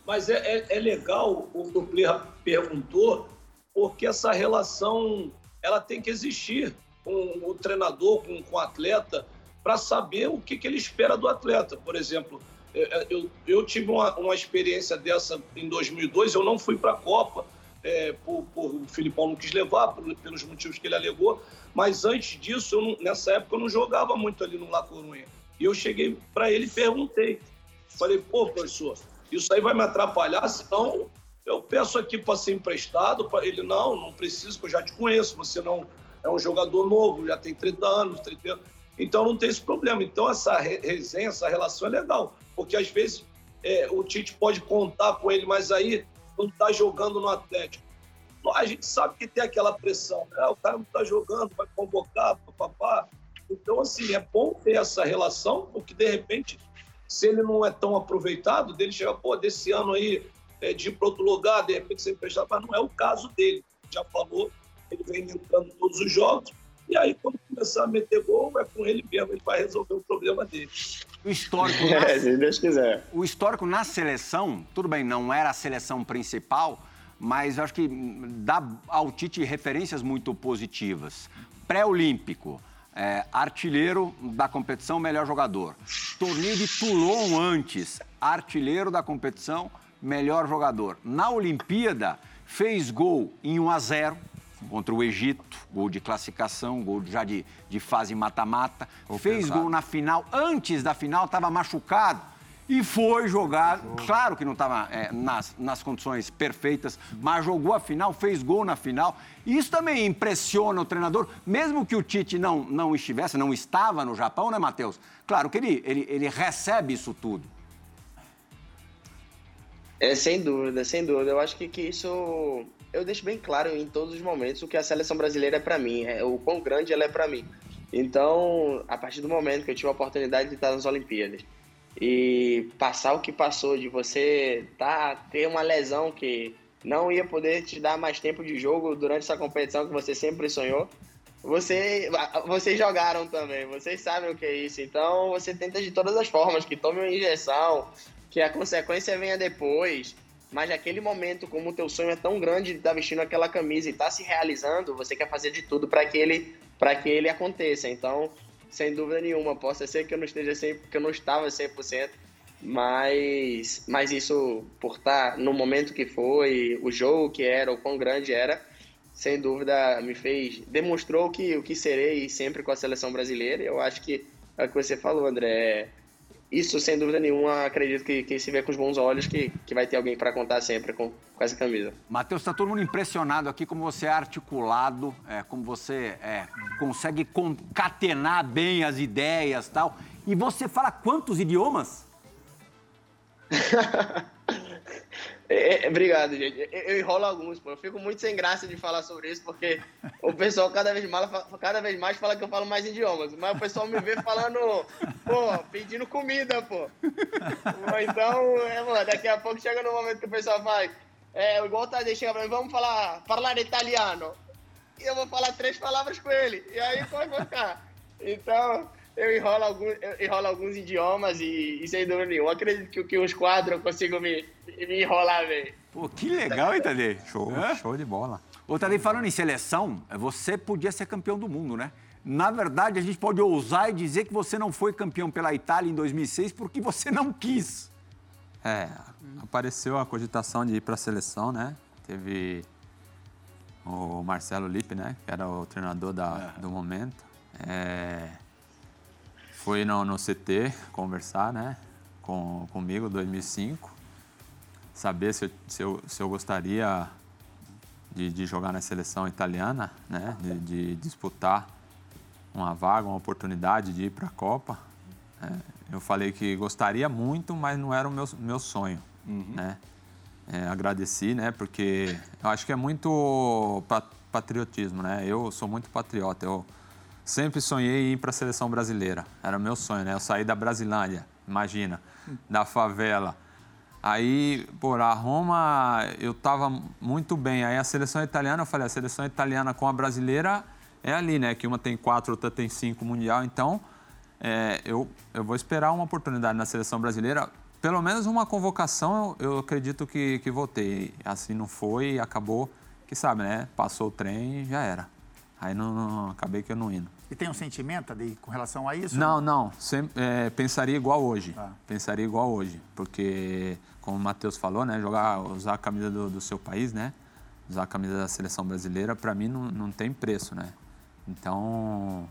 [SPEAKER 4] Mas é, é, é legal o que o Plirra perguntou, porque essa relação ela tem que existir com o treinador, com, com o atleta, para saber o que, que ele espera do atleta. Por exemplo, eu, eu tive uma, uma experiência dessa em 2002, eu não fui para a Copa, é, por, por, o Filipão não quis levar, por, pelos motivos que ele alegou, mas antes disso, não, nessa época, eu não jogava muito ali no La Corunha. E eu cheguei para ele e perguntei. Falei, pô, professor, isso aí vai me atrapalhar, senão eu peço aqui para ser emprestado. Ele, não, não preciso, porque eu já te conheço, você não é um jogador novo, já tem 30 anos, 30 anos. Então não tem esse problema. Então essa resenha, essa relação é legal, porque às vezes é, o Tite pode contar com ele, mas aí não está jogando no Atlético. A gente sabe que tem aquela pressão, né? o cara não está jogando, vai convocar, papapá. Então, assim, é bom ter essa relação, porque de repente, se ele não é tão aproveitado, dele chega, pô, desse ano aí, é, de ir para outro lugar, de repente ser emprestado, mas não é o caso dele. Já falou, ele vem entrando todos os jogos, e aí, quando começar a meter gol, é com ele mesmo, ele vai resolver o problema dele.
[SPEAKER 1] O histórico.
[SPEAKER 5] Na... É, se Deus quiser.
[SPEAKER 1] O histórico na seleção, tudo bem, não era a seleção principal, mas acho que dá ao Tite referências muito positivas. Pré-olímpico. É, artilheiro da competição, melhor jogador. Torneio de Toulon antes, artilheiro da competição, melhor jogador. Na Olimpíada, fez gol em 1 a 0 contra o Egito, gol de classificação, gol já de, de fase mata-mata. Fez pensado. gol na final, antes da final estava machucado e foi jogar. Claro que não estava é, nas, nas condições perfeitas, mas jogou a final, fez gol na final. E isso também impressiona o treinador, mesmo que o Tite não, não estivesse, não estava no Japão, né, Matheus? Claro que ele, ele, ele recebe isso tudo.
[SPEAKER 5] É, sem dúvida, sem dúvida. Eu acho que, que isso eu deixo bem claro em todos os momentos o que a seleção brasileira é para mim, é, o quão grande ela é para mim. Então, a partir do momento que eu tive a oportunidade de estar nas Olimpíadas e passar o que passou, de você tá, ter uma lesão que não ia poder te dar mais tempo de jogo durante essa competição que você sempre sonhou, você, vocês jogaram também, vocês sabem o que é isso. Então, você tenta de todas as formas que tome uma injeção, que a consequência venha depois mas naquele momento, como o teu sonho é tão grande de estar tá vestindo aquela camisa e estar tá se realizando, você quer fazer de tudo para que ele para que ele aconteça. Então, sem dúvida nenhuma, possa ser que eu não esteja sempre, que eu não estava 100%, mas mas isso por estar tá no momento que foi, o jogo que era, o quão grande era, sem dúvida me fez demonstrou que o que serei sempre com a seleção brasileira. Eu acho que é o que você falou, André, é isso, sem dúvida nenhuma, acredito que, que se vê com os bons olhos que, que vai ter alguém para contar sempre com, com essa camisa.
[SPEAKER 1] Matheus, está todo mundo impressionado aqui como você é articulado, é, como você é, consegue concatenar bem as ideias tal. E você fala quantos idiomas?
[SPEAKER 5] É, é, obrigado, gente. Eu, enrolo alguns, pô. Eu fico muito sem graça de falar sobre isso, porque o pessoal cada vez, mais, cada vez mais fala que eu falo mais idiomas. Mas o pessoal me vê falando, pô, pedindo comida, pô. Então, é, mano, daqui a pouco chega no momento que o pessoal faz. É, igual o Tadeu chega pra mim, vamos falar, falar italiano. E eu vou falar três palavras com ele. E aí pode ficar. Então, eu enrolo, algum, eu enrolo alguns idiomas e, e sem dúvida nenhuma, acredito que, que uns quadros eu consigo me, me enrolar bem.
[SPEAKER 1] Pô, que legal, hein, Tadei?
[SPEAKER 3] Show, show de bola.
[SPEAKER 1] Ô, Tadei, falando em seleção, você podia ser campeão do mundo, né? Na verdade, a gente pode ousar e dizer que você não foi campeão pela Itália em 2006 porque você não quis.
[SPEAKER 3] É, apareceu a cogitação de ir para a seleção, né? Teve o Marcelo Lippe, né? Que era o treinador da, é. do momento. É, foi no, no CT conversar, né? Com, comigo, 2005. Saber se eu, se eu, se eu gostaria de, de, jogar na seleção italiana, né? De, de, disputar uma vaga, uma oportunidade de ir para a Copa. É, eu falei que gostaria muito, mas não era o meu, meu sonho, uhum. né? É, agradeci, né? Porque eu acho que é muito patriotismo, né? Eu sou muito patriota. Eu, Sempre sonhei em ir para a seleção brasileira. Era meu sonho, né? Eu saí da Brasilândia, imagina, da favela, Aí, por a Roma, eu estava muito bem. Aí a seleção italiana, eu falei, a seleção italiana com a brasileira é ali, né? Que uma tem quatro, outra tem cinco mundial. Então, é, eu, eu vou esperar uma oportunidade na seleção brasileira. Pelo menos uma convocação, eu, eu acredito que, que vou. Assim não foi, acabou, que sabe, né? Passou o trem e já era. Aí não, não, acabei que eu não indo.
[SPEAKER 2] E tem um sentimento ali com relação a isso?
[SPEAKER 3] Não, não. Sempre, é, pensaria igual hoje. Ah. Pensaria igual hoje. Porque, como o Matheus falou, né? Jogar, usar a camisa do, do seu país, né? Usar a camisa da seleção brasileira, para mim não, não tem preço, né? Então,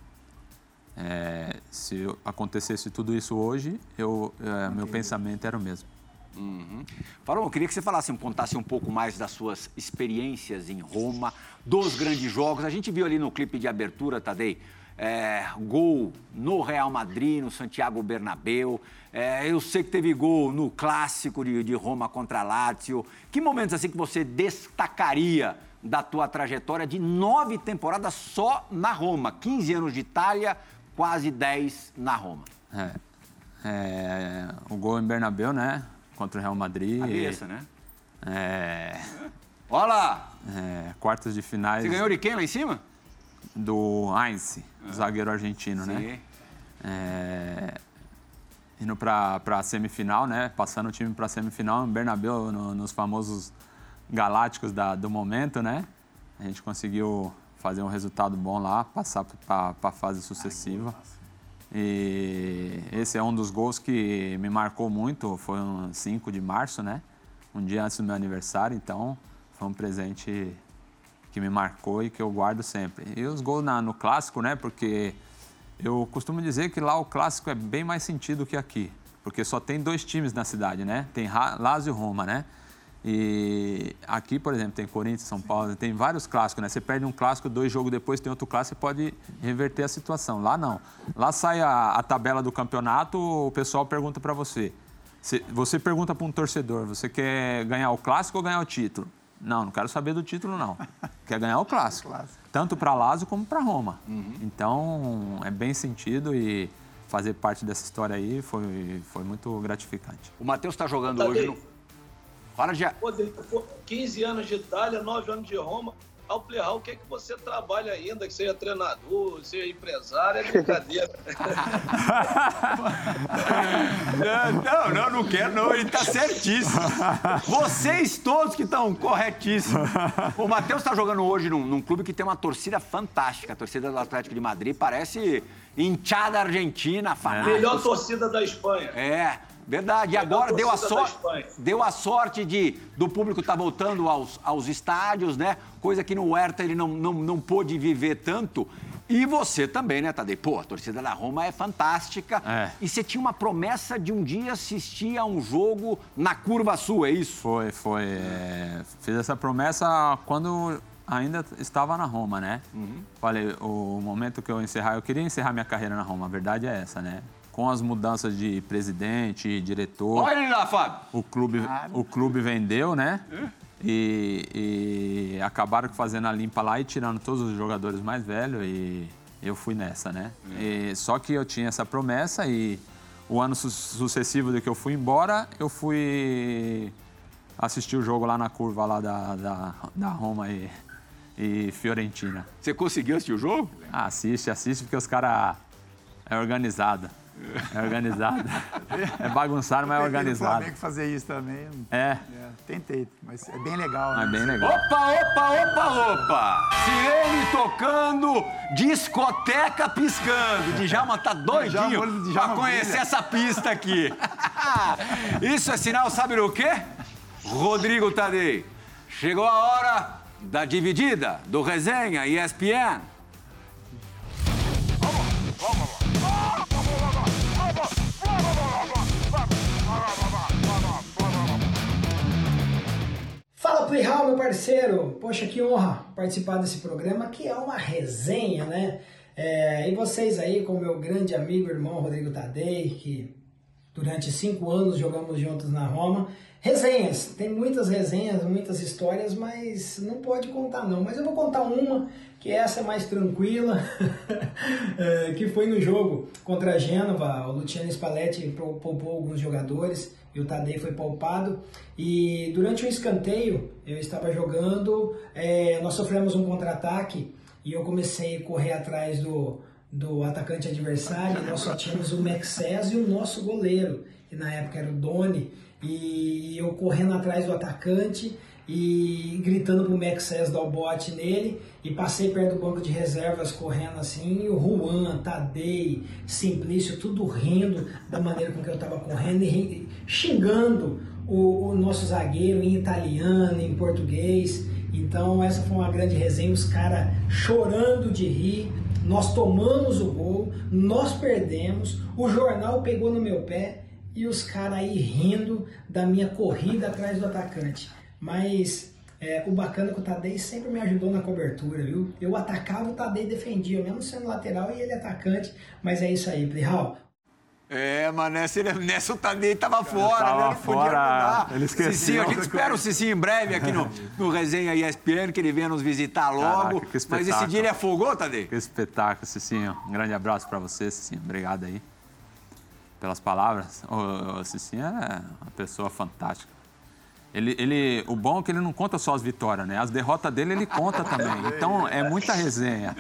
[SPEAKER 3] é, se acontecesse tudo isso hoje, eu, é, meu pensamento era o mesmo.
[SPEAKER 1] Uhum. Farol, eu queria que você falasse, contasse um pouco mais das suas experiências em Roma, dos grandes jogos. A gente viu ali no clipe de abertura, Tadei, é, gol no Real Madrid, no Santiago Bernabéu. É, eu sei que teve gol no clássico de, de Roma contra Lazio. Que momentos assim que você destacaria da tua trajetória de nove temporadas só na Roma? 15 anos de Itália, quase 10 na Roma.
[SPEAKER 3] É, é, o gol em Bernabéu, né? Contra o Real Madrid.
[SPEAKER 1] Cabeça, né?
[SPEAKER 3] É.
[SPEAKER 1] Olha lá!
[SPEAKER 3] É, quartas de finais.
[SPEAKER 1] Você ganhou de quem lá em cima?
[SPEAKER 3] Do Heinz, ah. zagueiro argentino, né? Sim. né? É, indo para a semifinal, né? Passando o time para a semifinal em Bernabéu, no, nos famosos galácticos da, do momento, né? A gente conseguiu fazer um resultado bom lá, passar para a fase sucessiva. E esse é um dos gols que me marcou muito, foi um 5 de março, né? Um dia antes do meu aniversário, então foi um presente que me marcou e que eu guardo sempre. E os gols na, no clássico, né? Porque eu costumo dizer que lá o clássico é bem mais sentido que aqui, porque só tem dois times na cidade, né? Tem Lazio e Roma, né? E aqui, por exemplo, tem Corinthians, São Paulo, tem vários clássicos, né? Você perde um clássico, dois jogos depois tem outro clássico, você pode reverter a situação. Lá não. Lá sai a, a tabela do campeonato, o pessoal pergunta para você. Você pergunta para um torcedor, você quer ganhar o clássico ou ganhar o título? Não, não quero saber do título, não. quer ganhar o clássico. Tanto para Lazio como para Roma. Uhum. Então, é bem sentido e fazer parte dessa história aí foi, foi muito gratificante.
[SPEAKER 1] O Matheus está jogando hoje no
[SPEAKER 4] Fala, já. 15 anos de Itália, 9 anos de Roma. Ao Playhall, o que é que você trabalha ainda? Que seja treinador, seja empresário, é brincadeira.
[SPEAKER 1] não, não, não quero, não. Ele está certíssimo. Vocês todos que estão corretíssimos. O Matheus está jogando hoje num, num, clube que tem uma torcida fantástica. A torcida do Atlético de Madrid parece inchada argentina, fanática.
[SPEAKER 4] Melhor torcida da Espanha.
[SPEAKER 1] É. Verdade. E agora deu a, sorte, deu a sorte de do público estar tá voltando aos, aos estádios, né? Coisa que no Huerta ele não, não, não pôde viver tanto. E você também, né, Tadei? Pô, a torcida da Roma é fantástica. É. E você tinha uma promessa de um dia assistir a um jogo na curva sul, é isso?
[SPEAKER 3] Foi, foi. É... Fiz essa promessa quando ainda estava na Roma, né? Uhum. Falei, o momento que eu encerrar, eu queria encerrar minha carreira na Roma, a verdade é essa, né? Com as mudanças de presidente, diretor.
[SPEAKER 1] Olha ele lá, Fábio.
[SPEAKER 3] O clube, o clube vendeu, né? E, e, acabaram fazendo a limpa lá e tirando todos os jogadores mais velhos e eu fui nessa, né? E, só que eu tinha essa promessa e o ano su sucessivo de que eu fui embora, eu fui assistir o jogo lá na curva lá da, da, da Roma e, e Fiorentina.
[SPEAKER 1] Você conseguiu assistir o jogo?
[SPEAKER 3] Ah, assiste, assiste, porque os caras é organizado. É organizado. É bagunçado, mas é organizado.
[SPEAKER 2] Tem que fazer isso também.
[SPEAKER 3] É.
[SPEAKER 2] é. Tentei, mas é bem legal.
[SPEAKER 3] Né? É bem legal.
[SPEAKER 1] Opa, opa, opa, opa! Sirene tocando, discoteca piscando. Djalma tá doidinho Djalma, pra conhecer essa pista aqui. isso é sinal, sabe do quê? Rodrigo Tadei. Chegou a hora da dividida do Resenha ESPN.
[SPEAKER 6] Playhall, meu parceiro! Poxa, que honra participar desse programa que é uma resenha, né? É, e vocês aí, com meu grande amigo, irmão Rodrigo Tadei, que durante cinco anos jogamos juntos na Roma. Resenhas, tem muitas resenhas, muitas histórias, mas não pode contar não. Mas eu vou contar uma que essa é mais tranquila, é, que foi no jogo contra a Gênova, o Luciano Spalletti poupou alguns jogadores e o Tadei foi poupado. E durante um escanteio, eu estava jogando, é, nós sofremos um contra-ataque e eu comecei a correr atrás do, do atacante adversário, nós só tínhamos o Mexés e o nosso goleiro, que na época era o Doni, e eu correndo atrás do atacante e gritando pro Mexés dar o bote nele, e passei perto do banco de reservas correndo assim, o Juan, Tadei, Simplício, tudo rindo da maneira com que eu estava correndo e xingando o, o nosso zagueiro em italiano, em português. Então essa foi uma grande resenha, os caras chorando de rir, nós tomamos o gol, nós perdemos, o jornal pegou no meu pé e os caras aí rindo da minha corrida atrás do atacante. Mas é, o bacana é que o Tadei sempre me ajudou na cobertura, viu? Eu atacava, o Tadei defendia, mesmo sendo lateral e ele atacante. Mas é isso aí, Plihal.
[SPEAKER 1] É, mas nessa, nessa o Tadei tava fora,
[SPEAKER 3] tava
[SPEAKER 1] né? Ele
[SPEAKER 3] fora, ele esqueceu.
[SPEAKER 1] Cicinho, a gente espera o Cicinho em breve aqui no, no Resenha ESPN, que ele venha nos visitar logo.
[SPEAKER 3] Caraca,
[SPEAKER 1] mas esse dia ele afogou, Tadei?
[SPEAKER 3] Que espetáculo, Cicinho. Um grande abraço para você, Cicinho. Obrigado aí pelas palavras. O, o Cicinho é uma pessoa fantástica. Ele, ele, o bom é que ele não conta só as vitórias, né? As derrotas dele ele conta também. Então é muita resenha.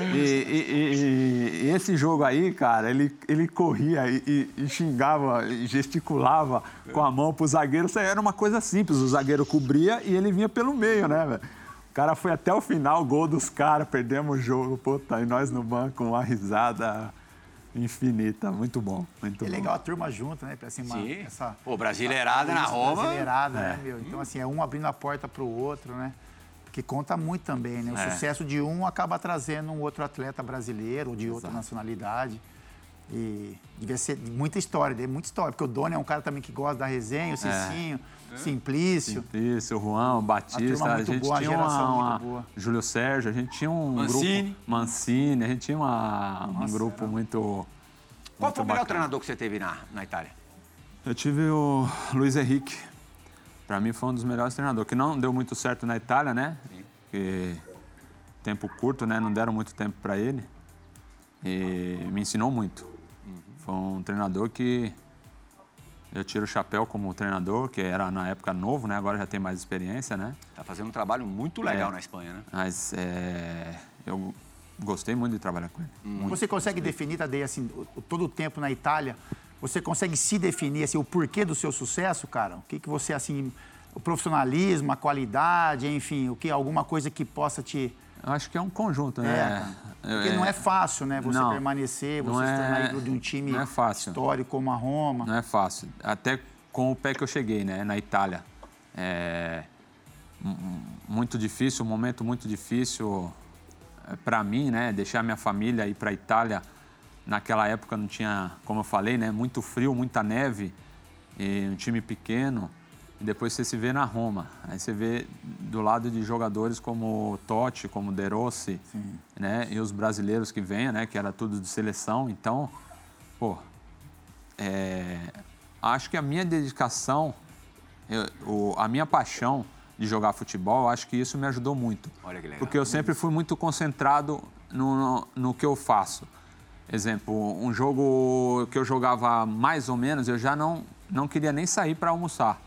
[SPEAKER 3] E, e, e, e esse jogo aí, cara, ele, ele corria e, xingava, gesticulava com a mão pro zagueiro. Isso era uma coisa simples. O zagueiro cobria e ele vinha pelo meio, né, velho? O cara foi até o final, gol dos caras, perdemos o jogo, puta, e nós no banco, uma risada infinita. Muito bom, muito
[SPEAKER 2] é
[SPEAKER 3] bom.
[SPEAKER 2] legal a turma junto, né? Assim, uma,
[SPEAKER 1] Sim.
[SPEAKER 2] Essa,
[SPEAKER 1] Pô, brasileirada na Roma.
[SPEAKER 2] Brasileirada, né, meu? Então, assim, é um abrindo a porta para o outro, né? Que conta muito também, né? O
[SPEAKER 3] É.
[SPEAKER 2] sucesso de um acaba trazendo um outro atleta brasileiro ou de outra
[SPEAKER 3] Exato.
[SPEAKER 2] nacionalidade. E devia ser muita história, muita história. Porque o Doni é um cara também que gosta da resenha, o Cicinho, Simplício.
[SPEAKER 3] Isso, o Juan, o Batista,
[SPEAKER 2] turma
[SPEAKER 3] a
[SPEAKER 2] muito
[SPEAKER 3] gente
[SPEAKER 2] boa, a
[SPEAKER 3] tinha
[SPEAKER 2] geração
[SPEAKER 3] uma,
[SPEAKER 2] muito
[SPEAKER 3] uma-
[SPEAKER 2] boa.
[SPEAKER 3] Júlio Sérgio, a gente tinha um
[SPEAKER 1] Mancini.
[SPEAKER 3] grupo Mancini, a gente tinha uma- um grupo muito
[SPEAKER 1] Qual
[SPEAKER 3] muito
[SPEAKER 1] foi o melhor
[SPEAKER 3] bacana.
[SPEAKER 1] treinador que você teve na, na Itália?
[SPEAKER 3] Eu tive o Luiz Henrique. Para mim foi um dos melhores treinadores, que não deu muito certo na Itália, né? Porque tempo curto, né? Não deram muito tempo para ele. E me ensinou muito. Foi um treinador que eu tiro o chapéu como treinador, que era na época novo, né? Agora já tem mais experiência, né?
[SPEAKER 1] Tá fazendo um trabalho muito legal
[SPEAKER 3] É.
[SPEAKER 1] na Espanha, né?
[SPEAKER 3] Mas é, eu gostei muito de trabalhar com ele. Muito.
[SPEAKER 2] Você consegue definir, Tadei, assim, todo o tempo na Itália, você consegue se definir, assim, o porquê do seu sucesso, cara? O que que você, assim, o profissionalismo, a qualidade, enfim, o que, alguma coisa que possa te...
[SPEAKER 3] Acho que é um conjunto,
[SPEAKER 2] É,
[SPEAKER 3] né?
[SPEAKER 2] porque não é fácil, né? Você
[SPEAKER 3] Não,
[SPEAKER 2] permanecer, você se
[SPEAKER 3] é-
[SPEAKER 2] tornar ídolo de um time
[SPEAKER 3] é
[SPEAKER 2] histórico como a Roma.
[SPEAKER 3] Não é fácil. Até com o pé que eu cheguei, né? Na Itália. É muito difícil, um momento muito difícil para mim, né? Deixar minha família ir para a Itália. Naquela época não tinha, como eu falei, né? Muito frio, muita neve. E um time pequeno. E depois você se vê na Roma. Aí você vê do lado de jogadores como Totti, como De Rossi, né? E os brasileiros que vêm, né? Que era tudo de seleção. Então, pô, é, acho que a minha dedicação, eu- o- a minha paixão de jogar futebol, acho que isso me ajudou muito.
[SPEAKER 1] Olha que legal.
[SPEAKER 3] Porque eu sempre fui muito concentrado no, no, no que eu faço. Exemplo, um jogo que eu jogava mais ou menos, eu já não, não queria nem sair para almoçar.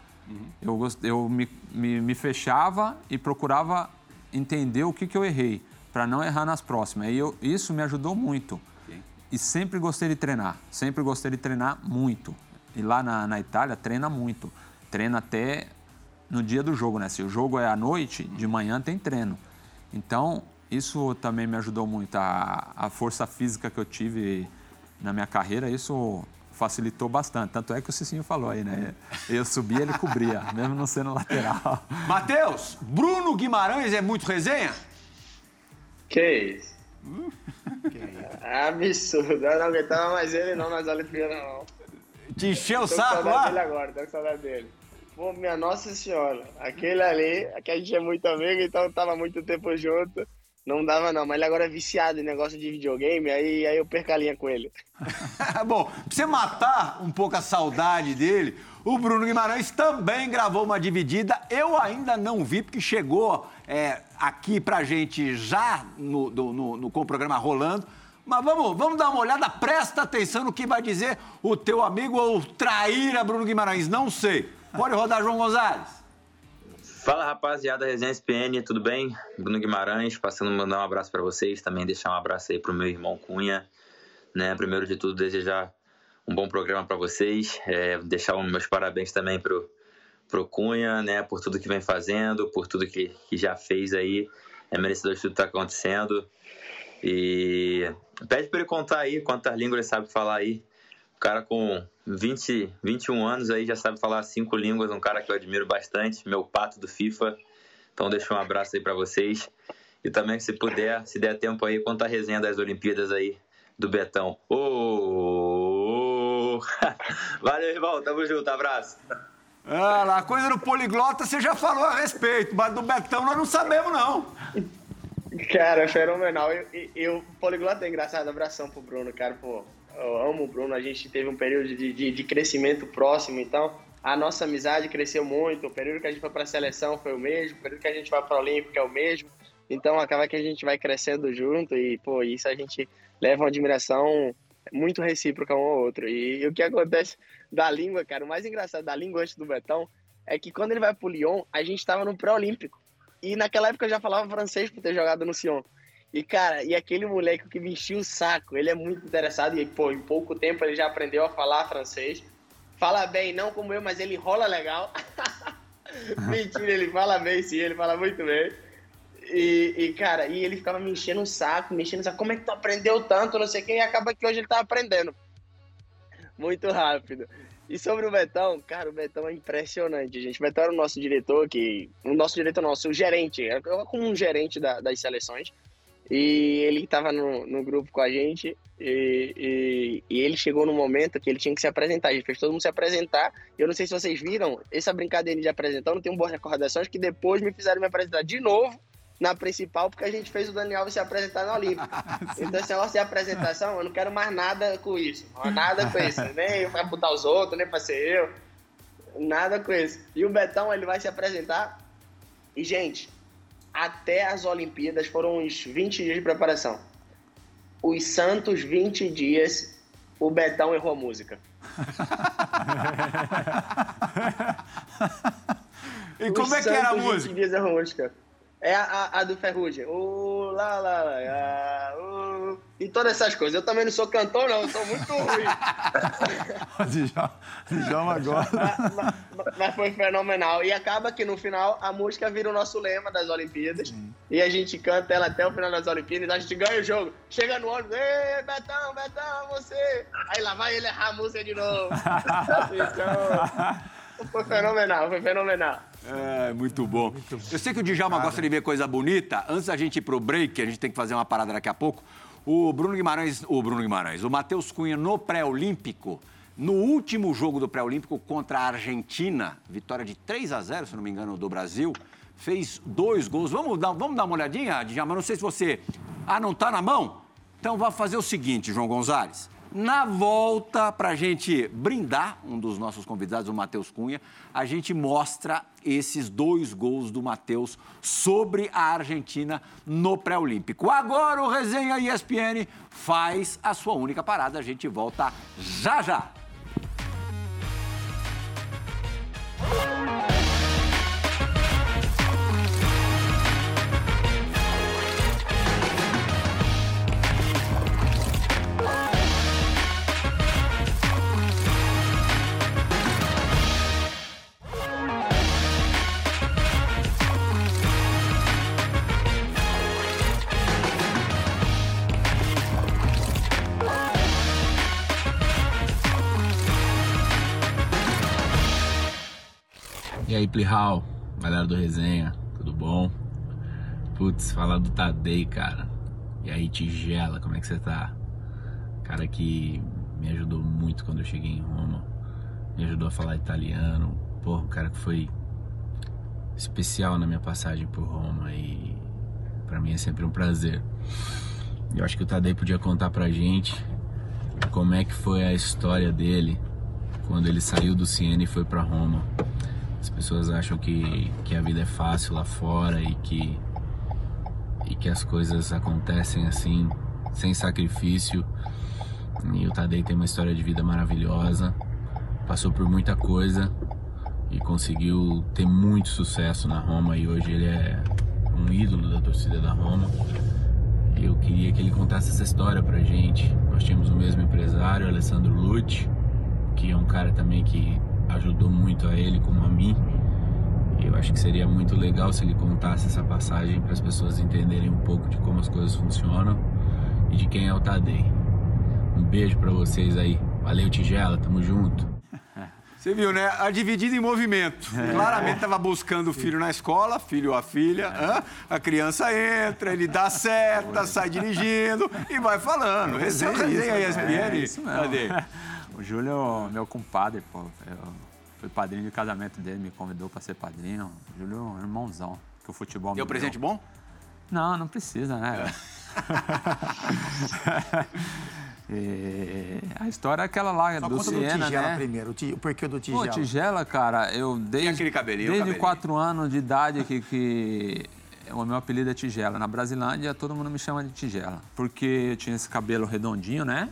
[SPEAKER 3] Eu, gost- eu me, me, me fechava e procurava entender o que, que eu errei, para não errar nas próximas. E eu, isso me ajudou muito. E sempre gostei de treinar, sempre gostei de treinar muito. E lá na, na Itália treina muito. Treina até no dia do jogo, né? Se o jogo é à noite, de manhã tem treino. Então, isso também me ajudou muito. A, a força física que eu tive na minha carreira, isso facilitou bastante. Tanto é que o Cicinho falou aí, né? Eu subia, ele cobria, mesmo não sendo lateral.
[SPEAKER 1] Matheus, Bruno Guimarães é muito resenha?
[SPEAKER 5] Que isso? Absurdo. Eu não aguentava mais ele não nas Olimpíadas, não.
[SPEAKER 1] Te encheu o
[SPEAKER 5] Tô com
[SPEAKER 1] saco
[SPEAKER 5] saudade dele
[SPEAKER 1] lá?
[SPEAKER 5] agora, tô com saudade dele. Pô, minha Nossa Senhora. Aquele ali, que a gente é muito amigo, então tava muito tempo junto. Não dava não, mas ele agora é viciado em negócio de videogame, aí, aí eu perco a linha com ele.
[SPEAKER 1] Bom, pra você matar um pouco a saudade dele, o Bruno Guimarães também gravou uma dividida. Eu ainda não vi, porque chegou é, aqui pra gente já no, no, no, com o programa rolando. Mas vamos, vamos dar uma olhada, presta atenção no que vai dizer o teu amigo ou traíra Bruno Guimarães. Não sei. Pode rodar, João Gonzalez.
[SPEAKER 7] Fala rapaziada, Resenha SPN, tudo bem? Bruno Guimarães, passando a mandar um abraço para vocês, também deixar um abraço aí pro meu irmão Cunha, né? Primeiro de tudo, desejar um bom programa para vocês, é, deixar meus parabéns também pro, pro Cunha, né? Por tudo que vem fazendo, por tudo que, que já fez aí, é merecedor de tudo que tá acontecendo. E pede para ele contar aí quantas línguas ele sabe falar aí. Cara com 20, 21 anos aí já sabe falar cinco línguas, um cara que eu admiro bastante, meu pato do FIFA. Então deixa um abraço aí para vocês. E também, se puder, se der tempo aí, conta a resenha das Olimpíadas aí do Betão. Ô! Oh! Valeu, irmão. Tamo junto. Abraço.
[SPEAKER 1] Ah, lá, a coisa do poliglota você já falou a respeito, mas do Betão nós não sabemos, não.
[SPEAKER 5] Cara, é fenomenal. E o poliglota é engraçado. Abração pro Bruno, cara. Pô, eu amo o Bruno, a gente teve um período de, de, de crescimento próximo, então a nossa amizade cresceu muito. O período que a gente foi para a seleção foi o mesmo, o período que a gente vai para a Olímpica é o mesmo. Então acaba que a gente vai crescendo junto e, pô, isso a gente leva uma admiração muito recíproca um ao outro. E, e o que acontece da língua, cara, o mais engraçado da língua antes do Betão é que quando ele vai pro Lyon, a gente estava no pré-olímpico. E naquela época eu já falava francês por ter jogado no Sion. E, cara, e aquele moleque que me enchia o saco, ele é muito interessado e, pô, em pouco tempo ele já aprendeu a falar francês. Fala bem, não como eu, mas ele rola legal. Mentira, ele fala bem sim, ele fala muito bem. E, e, cara, e ele ficava me enchendo o saco, me enchendo o saco. Como é que tu aprendeu tanto, não sei o que, e acaba que hoje ele tá aprendendo. Muito rápido. E sobre o Betão, cara, o Betão é impressionante, gente. O Betão era o nosso diretor, que. O nosso diretor nosso, o gerente, era como um gerente da, das seleções. E ele estava no, no grupo com a gente e, e, e, ele chegou no momento que ele tinha que se apresentar. A gente fez todo mundo se apresentar. Eu não sei se vocês viram, essa brincadeira de apresentar, eu não tenho boas recordações, que depois me fizeram me apresentar de novo na principal, porque a gente fez o Daniel se apresentar na Olímpica. Então, esse negócio de apresentação, eu não quero mais nada com isso. Nada com isso. Nem para botar os outros, nem para ser eu. Nada com isso. E o Betão, ele vai se apresentar. E, gente, até as Olimpíadas foram uns 20 dias de preparação. Os santos 20 dias, o Betão errou a música.
[SPEAKER 1] e como Os é que era a música?
[SPEAKER 5] 20 dias errou a música. É a, a, a do Ferrugem. O lá, lá, lá, o, e todas essas coisas. Eu também não sou cantor, não. Eu sou muito ruim.
[SPEAKER 2] Djalma gosta.
[SPEAKER 5] Mas, mas, mas, foi fenomenal. E acaba que no final a música vira o nosso lema das Olimpíadas. Sim. E a gente canta ela até o final das Olimpíadas. A gente ganha o jogo. Chega no ônibus. Ei, Betão, Betão, você. Aí lá vai ele errar a música de novo. então, foi fenomenal, foi fenomenal.
[SPEAKER 1] É, muito bom. Eu sei que o Djalma Cara. gosta de ver coisa bonita. Antes da gente ir pro break, a gente tem que fazer uma parada daqui a pouco. O Bruno Guimarães, o Bruno Guimarães, o Matheus Cunha no pré-olímpico, no último jogo do pré-olímpico contra a Argentina, vitória de 3 a 0, se não me engano, do Brasil, fez dois gols. Vamos dar, vamos dar uma olhadinha, Djalma? Não sei se você. Ah, não tá na mão? Então vá fazer o seguinte, João Gonzalez. Na volta, para a gente brindar um dos nossos convidados, o Matheus Cunha, a gente mostra esses dois gols do Matheus sobre a Argentina no pré-olímpico. Agora o Resenha ESPN faz a sua única parada. A gente volta já já.
[SPEAKER 8] E aí, Plihal, galera do Resenha, tudo bom? Putz, falar do Tadei, cara. E aí, Tigela, como é que você tá? Cara que me ajudou muito quando eu cheguei em Roma. Me ajudou a falar italiano. Porra, um cara que foi especial na minha passagem por Roma e para mim é sempre um prazer. Eu acho que o Tadei podia contar pra gente como é que foi a história dele quando ele saiu do Siena e foi para Roma. As pessoas acham que, que a vida é fácil lá fora e que e que as coisas acontecem assim, sem sacrifício. E o Tadei tem uma história de vida maravilhosa, passou por muita coisa e conseguiu ter muito sucesso na Roma e hoje ele é um ídolo da torcida da Roma. Eu queria que ele contasse essa história pra gente. Nós tínhamos o mesmo empresário, Alessandro Lucci, que é um cara também que ajudou muito a ele como a mim. Eu acho que seria muito legal se ele contasse essa passagem para as pessoas entenderem um pouco de como as coisas funcionam e de quem é o Tadei. Um beijo para vocês aí. Valeu, Tigela, tamo junto.
[SPEAKER 1] Você viu, né? A dividida em movimento. Claramente estava buscando o filho na escola, filho ou a filha. hã? A criança entra, ele dá seta, sai dirigindo e vai falando. Esse é o resenha ESPN.
[SPEAKER 3] É isso mesmo.
[SPEAKER 1] Cadê?
[SPEAKER 3] O Júlio, meu compadre, pô. Eu fui padrinho de casamento dele, me convidou para ser padrinho. O Júlio é um irmãozão. Que o futebol
[SPEAKER 1] Deu
[SPEAKER 3] me
[SPEAKER 1] presente bom?
[SPEAKER 3] Não, não precisa, né? E a história é aquela lá
[SPEAKER 2] Só
[SPEAKER 3] do
[SPEAKER 2] conta do Tigela
[SPEAKER 3] né?
[SPEAKER 2] primeiro, o, porquê do
[SPEAKER 3] Pô,
[SPEAKER 2] Tigela.
[SPEAKER 3] tigela, cara, eu desde,
[SPEAKER 1] aquele cabelinho,
[SPEAKER 3] desde
[SPEAKER 1] cabelinho.
[SPEAKER 3] quatro anos de idade que, que o meu apelido é Tigela. Na Brasilândia, todo mundo me chama de Tigela, porque eu tinha esse cabelo redondinho, né?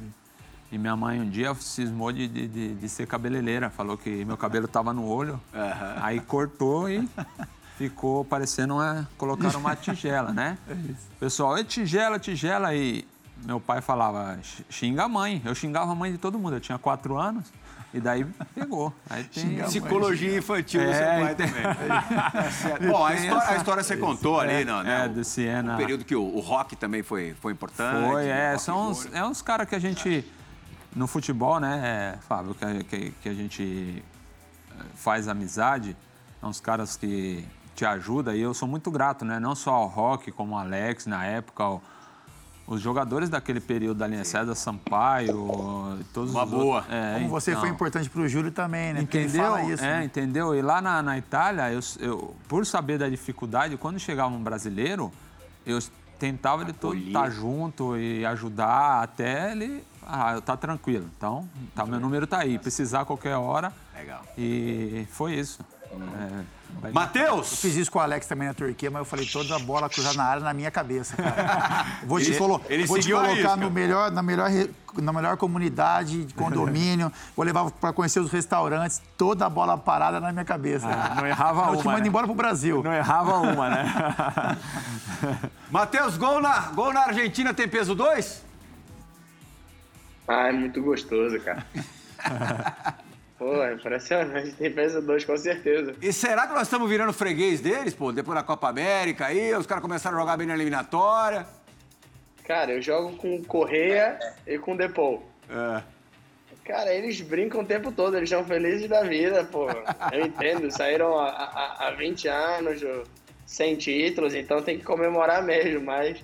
[SPEAKER 3] E minha mãe um dia cismou de, de, de- de ser cabeleireira, falou que meu cabelo tava no olho, aí cortou e ficou parecendo uma, colocaram uma tigela, né? Pessoal, é tigela, tigela e meu pai falava, "X- xinga a mãe. Eu xingava a mãe de todo mundo, eu tinha quatro anos e daí pegou. Aí tem,
[SPEAKER 1] Psicologia infantil do
[SPEAKER 3] É,
[SPEAKER 1] seu pai
[SPEAKER 3] tem-
[SPEAKER 1] também. Tá certo. Bom, a história, a história você contou ali, não, né?
[SPEAKER 3] É, do Siena.
[SPEAKER 1] O período que o, o rock também foi, foi importante.
[SPEAKER 3] Foi, é. São uns, é uns caras que a gente, no futebol, né, é, Fábio, que, a- que, que a gente eh, faz amizade, é uns caras que te ajudam e eu sou muito grato, né? Não só ao Rock, como o Alex na época, o- os jogadores daquele período da linha César Sampaio, todos
[SPEAKER 1] Uma
[SPEAKER 3] os
[SPEAKER 1] boa.
[SPEAKER 3] outros- é,
[SPEAKER 2] Como você foi
[SPEAKER 3] então.
[SPEAKER 2] importante pro Júlio também, né? Porque ele
[SPEAKER 3] Entendeu?
[SPEAKER 2] fala isso.
[SPEAKER 3] é,
[SPEAKER 2] né?
[SPEAKER 3] entendeu? E lá na, na Itália, eu, eu- por saber da dificuldade, quando chegava um brasileiro, eu tentava ele todo estar junto e ajudar até ele. Ah, tá tranquilo. Então, tá, meu número tá aí. Precisar a qualquer hora.
[SPEAKER 1] Legal.
[SPEAKER 3] E foi isso. É, vai-
[SPEAKER 1] Matheus!
[SPEAKER 2] Fiz isso com o Alex também na Turquia, mas eu falei toda a bola cruzada na área na minha cabeça, cara. Vou te,
[SPEAKER 1] Ele-
[SPEAKER 2] colo-
[SPEAKER 1] ele
[SPEAKER 2] vou te colocar
[SPEAKER 1] risca.
[SPEAKER 2] no melhor, na, melhor, na melhor comunidade, de condomínio. Vou levar para conhecer os restaurantes, toda a bola parada na minha cabeça.
[SPEAKER 3] Ah, não errava
[SPEAKER 2] Eu
[SPEAKER 3] uma,
[SPEAKER 2] te mando
[SPEAKER 3] né?
[SPEAKER 2] embora pro Brasil.
[SPEAKER 3] Não errava uma, né?
[SPEAKER 1] Matheus, gol na, gol na Argentina tem peso 2?
[SPEAKER 5] Ah, é muito gostoso, cara. Pô, é impressionante. Tem peso dois, com certeza.
[SPEAKER 1] E será que nós estamos virando freguês deles, pô? Depois da Copa América aí, os caras começaram a jogar bem na eliminatória.
[SPEAKER 5] Cara, eu jogo com Correia e com Depou.
[SPEAKER 1] É.
[SPEAKER 5] Cara, eles brincam o tempo todo, eles são felizes da vida, pô. Eu entendo, saíram há, há, há 20 anos sem títulos, então tem que comemorar mesmo, mas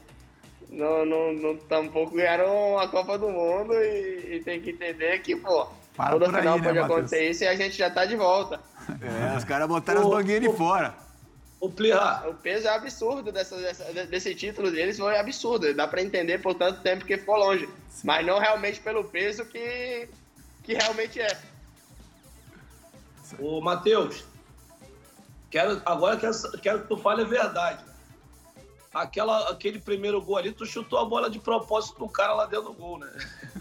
[SPEAKER 5] não, não, não, tampouco ganharam a Copa do Mundo e, e tem que entender que, pô,
[SPEAKER 2] Para
[SPEAKER 5] toda
[SPEAKER 2] por aí,
[SPEAKER 5] final
[SPEAKER 2] né,
[SPEAKER 5] pode
[SPEAKER 2] Matheus?
[SPEAKER 5] acontecer isso e a gente já tá de volta.
[SPEAKER 1] É, os caras botaram as
[SPEAKER 4] Ô,
[SPEAKER 1] manguinhas de fora.
[SPEAKER 4] Ô, Plirra,
[SPEAKER 5] O peso é absurdo dessa, dessa- desse título deles, foi absurdo. Dá pra entender por tanto tempo que ficou longe. Mas não realmente pelo peso que, que realmente é.
[SPEAKER 4] ô Matheus, quero, agora quero, quero que tu fale a verdade. Aquela, aquele primeiro gol ali, tu chutou a bola de propósito pro cara lá dentro do gol, né?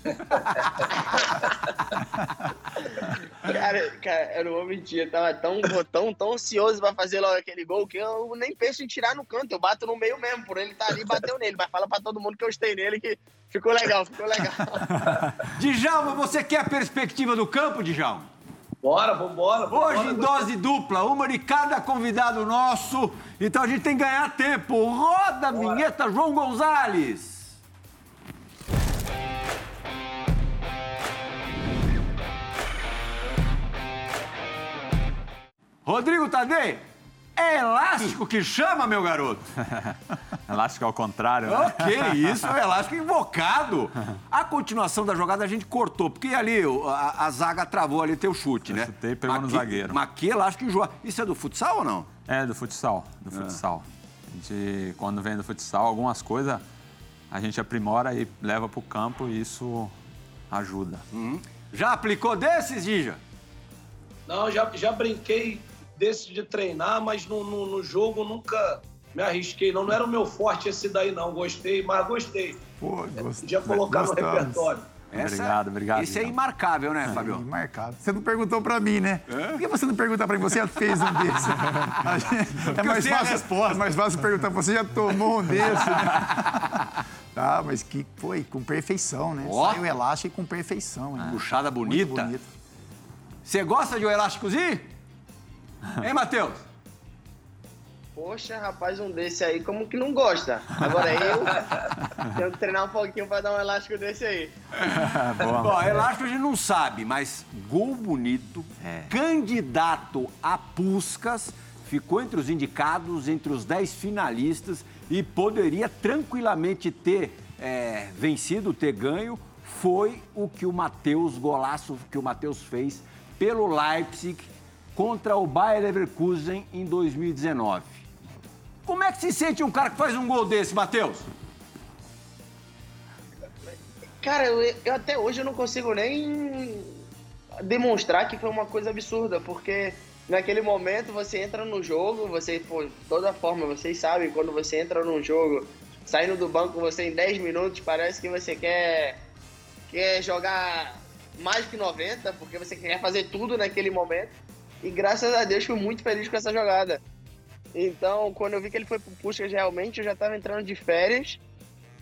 [SPEAKER 5] Cara, cara, eu não vou mentir, eu tava tão, tão, tão ansioso pra fazer logo aquele gol que eu nem penso em tirar no canto, eu bato no meio mesmo, por ele estar ali, bateu nele, mas fala pra todo mundo que eu estei nele que ficou legal, ficou legal.
[SPEAKER 1] Djalma, você quer a perspectiva do campo, Djalma?
[SPEAKER 4] Bora, vambora.
[SPEAKER 1] Hoje
[SPEAKER 4] vambora.
[SPEAKER 1] em dose dupla, uma de cada convidado nosso. Então a gente tem que ganhar tempo. Roda a vinheta, João Gonzalez. Rodrigo Tadei, é elástico que chama, meu garoto?
[SPEAKER 3] Elástico ao contrário. né?
[SPEAKER 1] Ok, isso é um elástico invocado. A continuação da jogada a gente cortou, porque ali o- a, a zaga travou ali teu chute, né?
[SPEAKER 3] chutei e pegou no
[SPEAKER 1] que-
[SPEAKER 3] zagueiro.
[SPEAKER 1] Mas que elástico enjoa. Isso é do futsal ou não?
[SPEAKER 3] É, do futsal, do
[SPEAKER 1] Ah.
[SPEAKER 3] futsal. A gente, quando vem do futsal, algumas coisas a gente aprimora e leva pro campo e isso ajuda.
[SPEAKER 1] Já aplicou desses, Gija?
[SPEAKER 4] Não, já, já brinquei desse de treinar, mas no, no, no jogo nunca, me arrisquei. Não, não era o meu forte esse daí, não. Gostei, mas gostei.
[SPEAKER 2] Pô, gost...
[SPEAKER 4] Podia colocar no repertório.
[SPEAKER 1] Essa,
[SPEAKER 3] Obrigado, obrigado,
[SPEAKER 1] Esse é imarcável, né, Fabio?
[SPEAKER 2] Marcado. Você não perguntou pra mim, né? Por que você não pergunta pra mim? Você já fez um desse. Gente- É mais fácil,
[SPEAKER 1] resposta.
[SPEAKER 2] é mais fácil perguntar, você já tomou um desse, né? Ah, mas que foi com perfeição, né?
[SPEAKER 1] Ó.
[SPEAKER 2] Saiu elástico com perfeição. hein?
[SPEAKER 1] Puxada
[SPEAKER 2] Muito
[SPEAKER 1] bonita. Você gosta de um elásticozinho? Hein, Matheus?
[SPEAKER 5] Poxa, rapaz, um desse aí, como que não gosta? Agora eu tenho que treinar um pouquinho pra dar um elástico desse aí.
[SPEAKER 3] Boa,
[SPEAKER 1] Bom, elástico a gente não sabe, mas gol bonito,
[SPEAKER 3] É.
[SPEAKER 1] candidato a Puscas, ficou entre os indicados, entre os 10 finalistas e poderia tranquilamente ter é, vencido, ter ganho. Foi o que o Matheus, golaço que o Matheus fez pelo Leipzig contra o Bayer Leverkusen em 2019. Como é que se sente um cara que faz um gol desse, Matheus?
[SPEAKER 5] Cara, eu, eu até hoje eu não consigo nem demonstrar que foi uma coisa absurda, porque naquele momento você entra no jogo, você, pô, de toda forma, vocês sabem, quando você entra num jogo, saindo do banco, você em 10 minutos, parece que você quer, quer jogar mais que 90, porque você quer fazer tudo naquele momento. E graças a Deus fui muito feliz com essa jogada. Então, quando eu vi que ele foi pro Puskas, realmente eu já tava entrando de férias.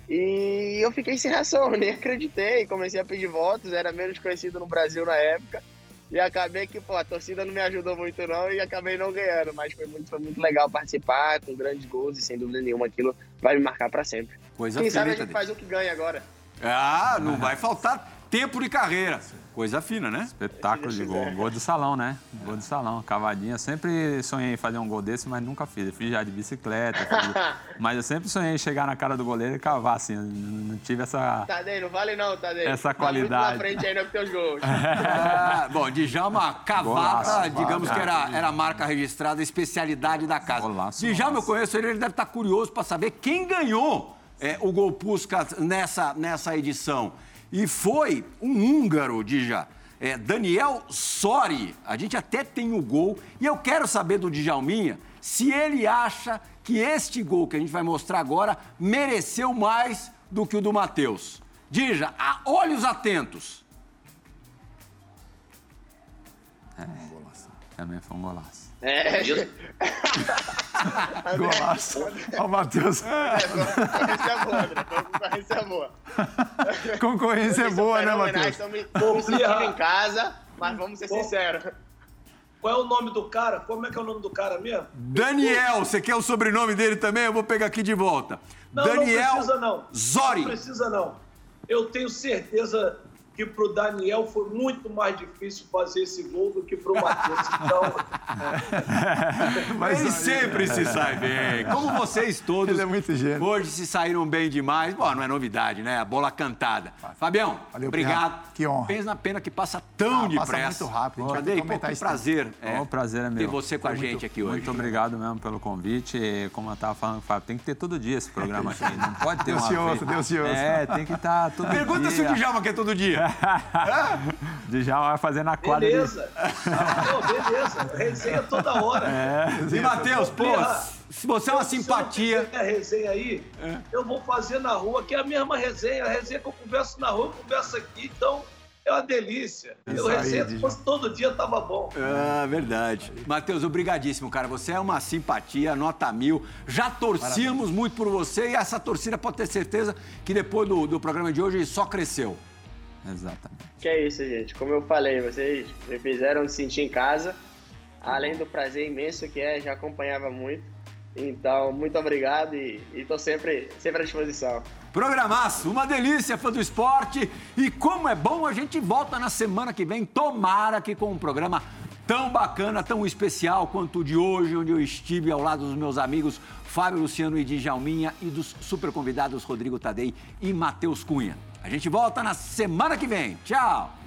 [SPEAKER 5] E eu fiquei sem reação, nem acreditei. Comecei a pedir votos, era menos conhecido no Brasil na época. E acabei que, pô, a torcida não me ajudou muito não e acabei não ganhando. Mas foi muito, foi muito legal participar, com grandes gols e sem dúvida nenhuma aquilo vai me marcar para sempre.
[SPEAKER 1] Coisa
[SPEAKER 5] Quem sabe a gente faz o que ganha agora.
[SPEAKER 1] Ah, não vai faltar tempo de carreira. Coisa fina, né?
[SPEAKER 3] Espetáculo de gol. Gol de salão, né? Gol de salão. Cavadinha. Sempre sonhei em fazer um gol desse, mas nunca fiz. Eu fiz já de bicicleta. fiz- Mas eu sempre sonhei em chegar na cara do goleiro e cavar, assim. Eu Não tive essa.
[SPEAKER 5] Tadei, não vale não, Tadei.
[SPEAKER 3] Essa
[SPEAKER 5] Tá muito
[SPEAKER 3] qualidade.
[SPEAKER 5] na frente ainda com teus gols.
[SPEAKER 1] Ah, bom, Djalma Cavata, digamos
[SPEAKER 3] golaço.
[SPEAKER 1] que era, era a marca registrada, a especialidade da casa.
[SPEAKER 3] Golaço,
[SPEAKER 1] Djalma, eu conheço ele, ele deve estar curioso para saber quem ganhou é, o Gol Puskas nessa, nessa edição. E foi um húngaro, Dija. É, Daniel Sori. A gente até tem o gol. E eu quero saber do Djalminha se ele acha que este gol que a gente vai mostrar agora mereceu mais do que o do Matheus. Dija, a olhos atentos.
[SPEAKER 3] Também foi um golaço.
[SPEAKER 5] É,
[SPEAKER 2] Golaço. Ó, o Matheus.
[SPEAKER 5] concorrência é boa, André. Concorrência é boa.
[SPEAKER 2] Concorrência é boa, né, Matheus?
[SPEAKER 5] Estamos me sentindo em casa, mas vamos ser sinceros.
[SPEAKER 4] Qual é o nome do cara? Como é que é o nome do cara mesmo?
[SPEAKER 1] Daniel, você quer o sobrenome dele também? Eu vou pegar aqui de volta.
[SPEAKER 4] Não,
[SPEAKER 1] Daniel
[SPEAKER 4] não precisa não.
[SPEAKER 1] Zori.
[SPEAKER 4] Não precisa não. Eu tenho certeza que pro Daniel foi muito mais difícil fazer esse gol do que pro Matheus. Então,
[SPEAKER 1] Ele sempre se sai bem. Como vocês todos
[SPEAKER 2] Ele é muito gênio.
[SPEAKER 1] hoje se saíram bem demais. Bom, não é novidade, né? A bola cantada. Fabião,
[SPEAKER 2] Valeu,
[SPEAKER 1] obrigado.
[SPEAKER 2] Pirra. Que honra.
[SPEAKER 1] Pensa na pena que passa tão
[SPEAKER 2] Ah,
[SPEAKER 1] depressa.
[SPEAKER 2] passa muito rápido, ter
[SPEAKER 1] Cadê? Pô, que prazer.
[SPEAKER 3] o prazer é meu.
[SPEAKER 1] Ter você com a
[SPEAKER 3] Foi
[SPEAKER 1] gente
[SPEAKER 3] muito-
[SPEAKER 1] aqui hoje.
[SPEAKER 3] Muito obrigado mesmo pelo convite. E Como eu estava falando, Fábio, tem que ter todo dia esse programa aqui. Não pode ter
[SPEAKER 2] Deus
[SPEAKER 3] uma
[SPEAKER 2] te
[SPEAKER 3] vez.
[SPEAKER 2] ouça, Deus te ouça.
[SPEAKER 3] É, tem que estar todo
[SPEAKER 1] Pergunta
[SPEAKER 3] dia.
[SPEAKER 1] se o Djalma quer todo dia.
[SPEAKER 3] Djalma vai fazer na quadra.
[SPEAKER 4] beleza. Pô, beleza. Resenha toda hora.
[SPEAKER 1] E Matheus, pô, se você é uma
[SPEAKER 4] se eu
[SPEAKER 1] simpatia.
[SPEAKER 4] fizer a resenha aí, eu vou fazer na rua, que é a mesma resenha. A resenha que eu converso na rua, eu converso aqui. Então, é uma delícia. Eu
[SPEAKER 2] Isso aí,
[SPEAKER 4] resenha, se
[SPEAKER 2] Djalma.
[SPEAKER 4] fosse todo dia, tava bom.
[SPEAKER 1] Ah, verdade. Matheus, obrigadíssimo, cara. Você é uma simpatia, nota mil. Já torcíamos muito por você e essa torcida pode ter certeza que depois do, do programa de hoje só cresceu.
[SPEAKER 3] Exatamente.
[SPEAKER 5] Que é isso, gente. Como eu falei, vocês me fizeram sentir em casa. Além do prazer imenso que é, já acompanhava muito. Então, muito obrigado e estou sempre, sempre à disposição.
[SPEAKER 1] Programaço, uma delícia, fã do esporte. E como é bom, a gente volta na semana que vem. Tomara que com um programa tão bacana, tão especial quanto o de hoje, onde eu estive ao lado dos meus amigos Fábio Luciano e Djalminha e dos super convidados Rodrigo Tadei e Matheus Cunha. A gente volta na semana que vem. Tchau!